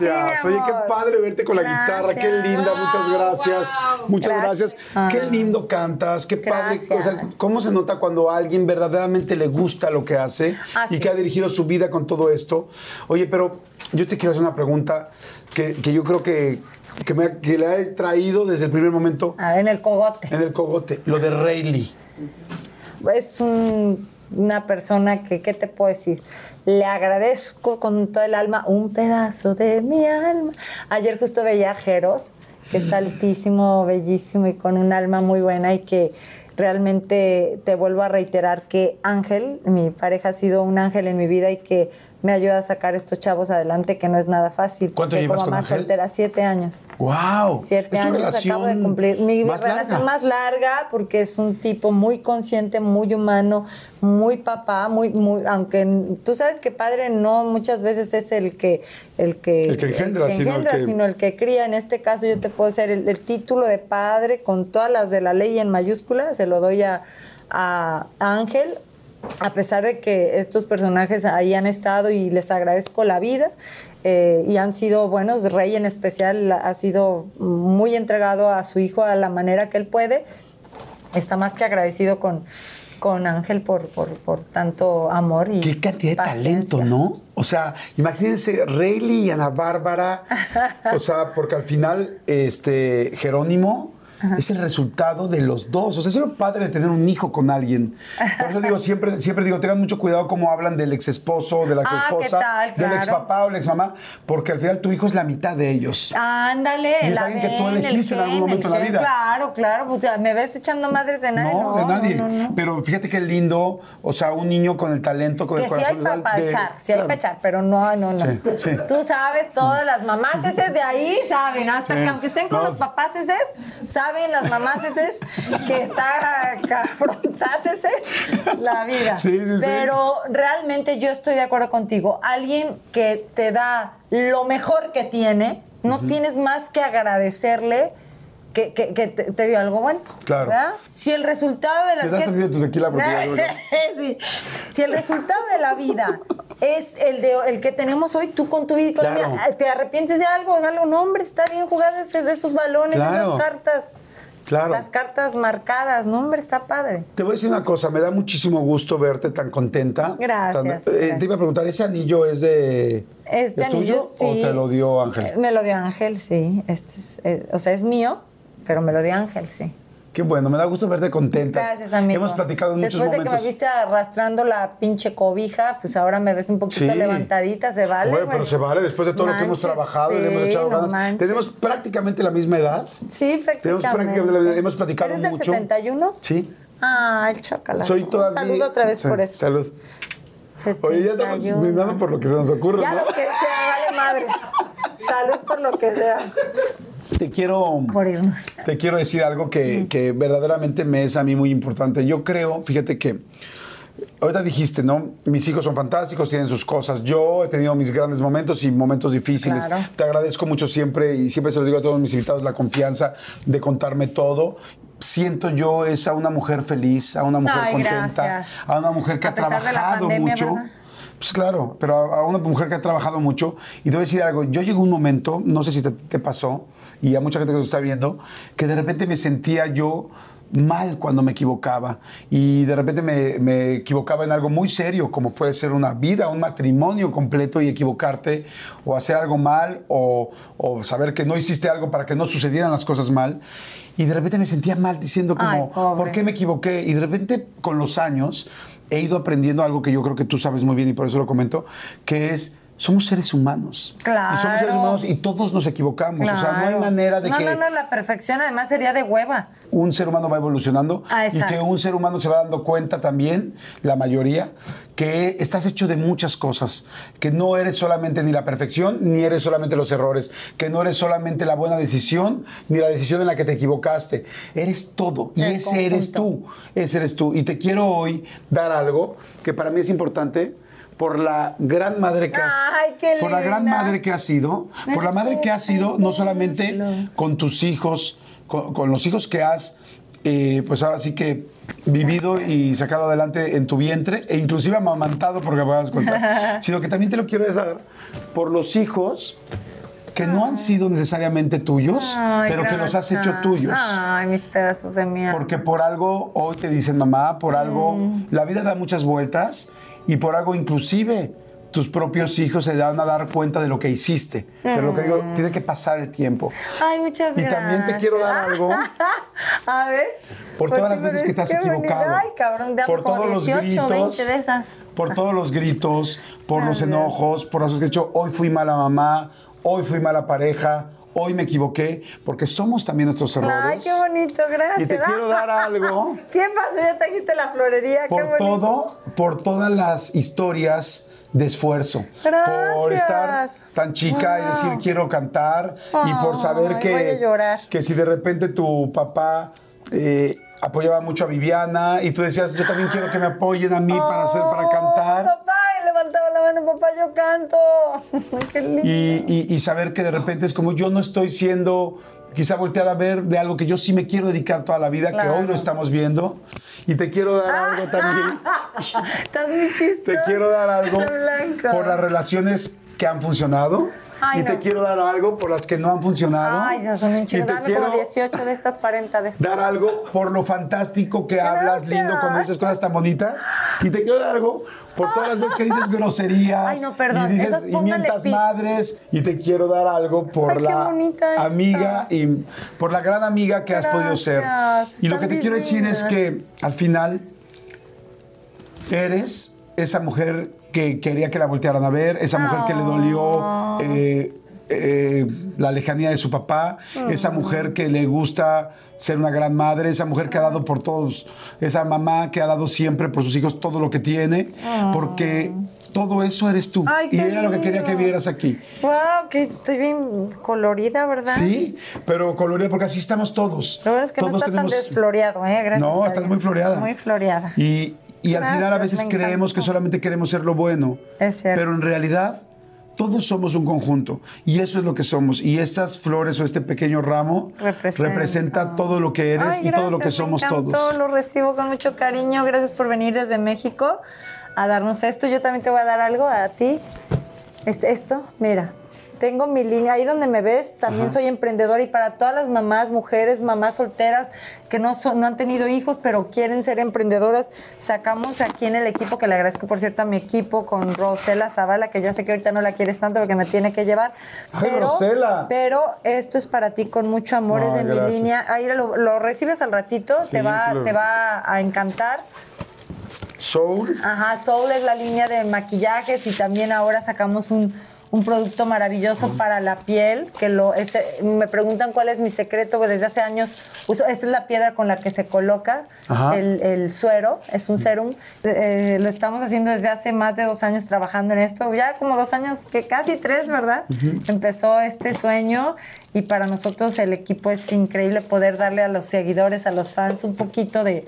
Gracias. Ti, Oye, qué padre verte con la guitarra. Qué linda. Muchas gracias. Muchas Gracias. gracias. Qué lindo cantas. Qué padre. O sea, cómo se nota cuando a alguien verdaderamente le gusta lo que hace Así y que ha dirigido su vida con todo esto. Oye, pero yo te quiero hacer una pregunta que, que yo creo que, que, me, ha- que le he traído desde el primer momento A ver, en el cogote. en el cogote. Lo de Rayleigh. es un- una persona que, ¿qué te puedo decir? Le agradezco con todo el alma un pedazo de mi alma. Ayer justo veía a Jeros, que está altísimo, bellísimo y con un alma muy buena y que realmente te vuelvo a reiterar que Ángel, mi pareja ha sido un ángel en mi vida y que me ayuda a sacar estos chavos adelante, que no es nada fácil. ¿Cuánto llevas como con mamá Ángel? soltera, siete años. ¡Wow! Siete años acabo de cumplir. Mi más relación larga. más larga porque es un tipo muy consciente, muy humano, muy papá, muy, muy, aunque tú sabes que padre no muchas veces es el que el que, El que engendra, sino el que- sino el que cría. En este caso yo te puedo hacer el, el título de padre con todas las de la ley en mayúscula, se lo doy a, a Ángel. A pesar de que estos personajes ahí han estado y les agradezco la vida eh, y han sido buenos, Rey en especial ha sido muy entregado a su hijo a la manera que él puede, está más que agradecido con, con Ángel por, por, por tanto amor y Qué cantidad de paciencia. talento, ¿no? O sea, imagínense Rayleigh y Ana Bárbara. o sea, porque al final, este, Jerónimo es el resultado de los dos. O sea, es lo padre de tener un hijo con alguien. Por eso digo, siempre, siempre digo, tengan mucho cuidado cómo hablan del ex esposo, de la ex Ah, ¿qué esposa, tal? del Claro. ex papá o la ex mamá, porque al final tu hijo es la mitad de ellos. Ándale, Y es la alguien que tú ven, el elegiste en algún momento en la vida. Claro, claro, pues ya me ves echando madres de nadie. No, de nadie. no, no. Pero fíjate qué lindo, o sea, un niño con el talento, con Que el sí hay corazón. para de- echar, sí hay claro. echar, pero no, no, no. Sí, sí. Tú sabes, todas las mamás eses de ahí saben, hasta Sí. que aunque estén con No. los papás eses, saben las mamás eses que está cabronzásese la vida. Sí, sí, sí. Pero realmente yo estoy de acuerdo contigo. Alguien que te da lo mejor que tiene, no tienes más que agradecerle. Que, que- que te, te dio algo bueno. Claro. ¿verdad? Si el resultado de la ¿Le das que- tantito tu tequila? <laughs> Sí. Si el resultado de la vida es el de el que tenemos hoy, tú con tu vida y con la Claro. mía, ¿te arrepientes de algo? De algo, no, hombre, está bien jugar de esos balones, Claro. esas cartas. Claro. Las cartas marcadas, no, hombre, está padre. Te voy a decir una cosa, me da muchísimo gusto verte tan contenta. Gracias. Tan- eh, te iba a preguntar, ¿ese anillo es de. Este ¿es anillo, tuyo sí. o te lo dio Ángel? Eh, Me lo dio Ángel, sí. Este es, eh, o sea, es mío, pero me lo dio Ángel, sí. Qué bueno, me da gusto verte contenta. Gracias, amigo. Hemos platicado en muchos Después de momentos. que me viste arrastrando la pinche cobija, pues ahora me ves un poquito Sí. levantadita, se vale. Bueno, pero se vale después de todo lo que hemos trabajado y le hemos echado no ganas. manches. Tenemos prácticamente la misma edad. Sí, prácticamente. Tenemos prácticamente la hemos platicado ¿Eres del mucho. 71? Sí. Ay, chócala. Soy todavía. Salud otra vez Sí, por eso. Salud. Oye, ya estamos 71. brindando por lo que se nos ocurre, Ya ¿no? lo que sea, vale madres. Salud por lo que sea. Te quiero. Por irnos. Te quiero decir algo que, que verdaderamente me es a mí muy importante. Yo creo, fíjate que ahorita dijiste, ¿no? Mis hijos son fantásticos, tienen sus cosas. Yo he tenido mis grandes momentos y momentos difíciles. Claro. Te agradezco mucho siempre y siempre se lo digo a todos mis invitados la confianza de contarme todo. Siento yo es a una mujer feliz, a una mujer Ay, contenta, gracias. a una mujer que A ha trabajado pandemia, mucho. ¿verdad? Pues claro, pero a a una mujer que ha trabajado mucho. Y te voy a decir algo, yo llegó un momento, no sé si te, te pasó, y a mucha gente que nos está viendo, que de repente me sentía yo mal cuando me equivocaba. Y de repente me, me equivocaba en algo muy serio, como puede ser una vida, un matrimonio completo y equivocarte, o hacer algo mal, o, o saber que no hiciste algo para que no sucedieran las cosas mal. Y de repente me sentía mal diciendo como, Ay. ¿por qué me equivoqué? Y de repente con los años he ido aprendiendo algo que yo creo que tú sabes muy bien y por eso lo comento, que es somos seres humanos. Claro. Y somos seres humanos y todos nos equivocamos. O sea, no hay manera de no, que No, no, la perfección además sería de hueva. un ser humano va evolucionando Ah, y que un ser humano se va dando cuenta también, la mayoría, que estás hecho de muchas cosas, que no eres solamente ni la perfección, ni eres solamente los errores, que no eres solamente la buena decisión, ni la decisión en la que te equivocaste, eres todo y El ese eres tú, ese eres tú. Y te quiero hoy dar algo que para mí es importante por la gran madre que has, Ay, qué por la gran madre que has sido, por la madre que has sido, no solamente con tus hijos, con, con los hijos que has, eh, pues ahora sí que vivido y sacado adelante en tu vientre, e inclusive amamantado, porque me vas a contar, <laughs> sino que también te lo quiero dar por los hijos que no han sido necesariamente tuyos, Ay, pero que los has hecho gracias. tuyos. Ay, mis pedazos de mierda. Porque por algo hoy te dicen mamá, por algo la vida da muchas vueltas y por algo inclusive tus propios hijos se dan a dar cuenta de lo que hiciste. Pero lo que digo, tiene que pasar el tiempo. Ay, muchas Y gracias. también te quiero dar algo. <laughs> A ver. Por todas las veces que te has bonito. equivocado. Ay, cabrón, por como todos los 18, gritos. 20 de esas. Por todos los gritos, por los enojos, por las cosas que he hecho. Hoy fui mala mamá, hoy fui mala pareja, hoy me equivoqué, porque somos también nuestros errores. Ay, qué bonito, gracias. Y te quiero dar algo. <laughs> ¿Qué pasó? Ya trajiste la florería, qué por bonito. todo, por todas las historias de esfuerzo. Por Gracias. estar tan chica y decir quiero cantar y por saber que, que si de repente tu papá eh, apoyaba mucho a Viviana y tú decías yo también quiero que me apoyen a mí para hacer, para Oh, cantar. Papá, levantaba la mano, papá, yo canto. <laughs> qué lindo. Y, y- y saber que de repente es como yo no estoy siendo quizá volteada a ver de algo que yo sí me quiero dedicar toda la vida, que Claro. hoy lo estamos viendo. Y te quiero dar algo también. <laughs> Estás muy chistoso. Te quiero dar algo por las relaciones que han funcionado. Ay, y te quiero dar algo por las que no han funcionado. Ay, no son un te Dame como 18 de estas 40 de estas. dar algo por lo fantástico que hablas, lindo, cuando dices cosas tan bonitas. Y te quiero dar algo por todas las veces que dices <laughs> groserías. Ay, no, perdón. Y dices y mientas madres. Y te quiero dar algo por Ay, la esta. amiga y por la gran amiga que has podido ser. Y lo que te quiero decir es que al final eres esa mujer que quería que la voltearan a ver, esa mujer que le dolió eh, eh, la lejanía de su papá, esa mujer que le gusta ser una gran madre, esa mujer que ha dado por todos, esa mamá que ha dado siempre por sus hijos todo lo que tiene, porque todo eso eres tú. Ay, y era lo que quería que lindo. vieras aquí. Wow, que estoy bien colorida, ¿verdad? Sí, pero colorida porque así estamos todos. Lo bueno es que no Todos está tan desfloreado, ¿eh? Gracias. no, estás muy floreada. Muy floreada. Y, y al final a Gracias, veces me creemos que solamente queremos ser lo bueno. Es cierto. Pero en realidad todos somos un conjunto. Y eso es lo que somos. Y estas flores o este pequeño ramo Representa. representa todo lo que eres Ay, y todo lo que gracias, me somos encantó, todos. Lo recibo con mucho cariño. Gracias por venir desde México a darnos esto. Yo también te voy a dar algo a ti. Este, esto, mira. Tengo mi línea, ahí donde me ves, también soy emprendedora y para todas las mamás, mujeres, mamás solteras que no, son, no han tenido hijos, pero quieren ser emprendedoras, sacamos aquí en el equipo, que le agradezco por cierto a mi equipo, con Rosela Zavala, que ya sé que ahorita no la quieres tanto porque me tiene que llevar. Ay, pero, Rosela. pero esto es para ti con mucho amor, es de mi línea. Ahí lo, lo recibes al ratito, Sí, te, va, claro. te va a encantar. Soul. Ajá, Soul es la línea de maquillajes y también ahora sacamos un, un producto maravilloso para la piel, que lo me preguntan cuál es mi secreto, pues desde hace años uso, esta es la piedra con la que se coloca el, el suero, es un serum, Eh, lo estamos haciendo desde hace más de dos años trabajando en esto, ya como dos años, que casi tres, ¿verdad? Empezó este sueño y para nosotros el equipo es increíble poder darle a los seguidores, a los fans un poquito de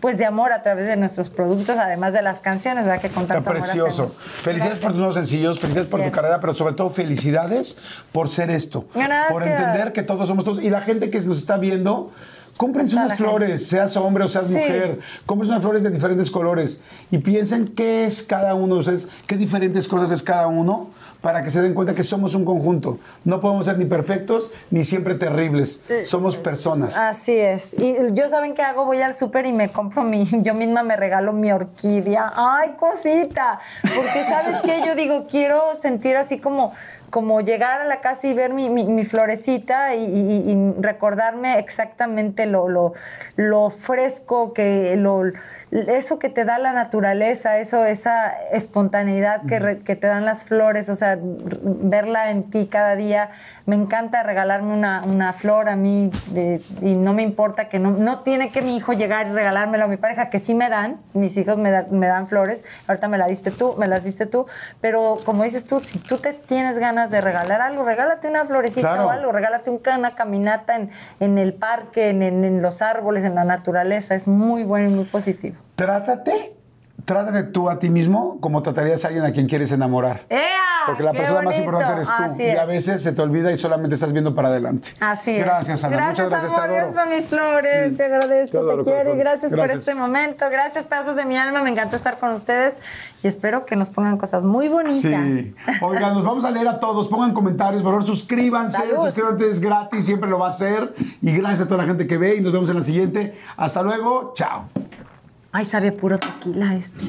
pues de amor a través de nuestros productos, además de las canciones, ¿verdad? Que con Está precioso. Felicidades por tus nuevos sencillos, felicidades por Bien. tu carrera, pero sobre todo felicidades por ser esto. Gracias. Por entender que todos somos todos. Y la gente que nos está viendo, cómprense unas flores, seas hombre o seas Sí. mujer. Cómprense unas flores de diferentes colores y piensen qué es cada uno de ustedes, qué diferentes cosas es cada uno, para que se den cuenta que somos un conjunto. No podemos ser ni perfectos ni siempre terribles. Somos personas. Así es. Y yo saben qué hago, voy al súper y me compro mi, <laughs> yo misma me regalo mi orquídea. Ay, cosita. Porque sabes qué, yo digo, quiero sentir así como, como llegar a la casa y ver mi, mi- mi florecita y, y- y recordarme exactamente lo, lo, lo fresco que lo eso que te da la naturaleza, eso, esa espontaneidad que, re- que te dan las flores, o sea, verla en ti cada día. Me encanta regalarme una, una flor a mí de- y no me importa que no, no tiene que mi hijo llegar y regalármelo a mi pareja, que sí me dan, mis hijos me, da- me dan flores, ahorita me la diste tú, me las diste tú, pero como dices tú, si tú te tienes ganas de regalar algo, regálate una florecita Claro. o algo, regálate un- una caminata en, en el parque, en, en- en los árboles, en la naturaleza, es muy bueno y muy positivo. Trátate, trátate tú a ti mismo como tratarías a alguien a quien quieres enamorar. ¡Ea! Porque la ¡Qué persona más bonito! importante eres tú. Así y a es. veces se te olvida y solamente estás viendo para adelante. Así es. Gracias, Ana. Gracias, Muchas gracias, amor. te adoro. Gracias por mis flores. Te agradezco, Te adoro, te quiero corazón. gracias, por Gracias. este momento. Gracias, pedazos de mi alma. Me encanta estar con ustedes y espero que nos pongan cosas muy bonitas. Sí. Oigan, nos vamos a leer a todos. Pongan comentarios, por favor, suscríbanse. Salud. Suscríbanse, es gratis, siempre lo va a hacer. Y gracias a toda la gente que ve y nos vemos en la siguiente. Hasta luego. Chao. Ay, sabe puro tequila este.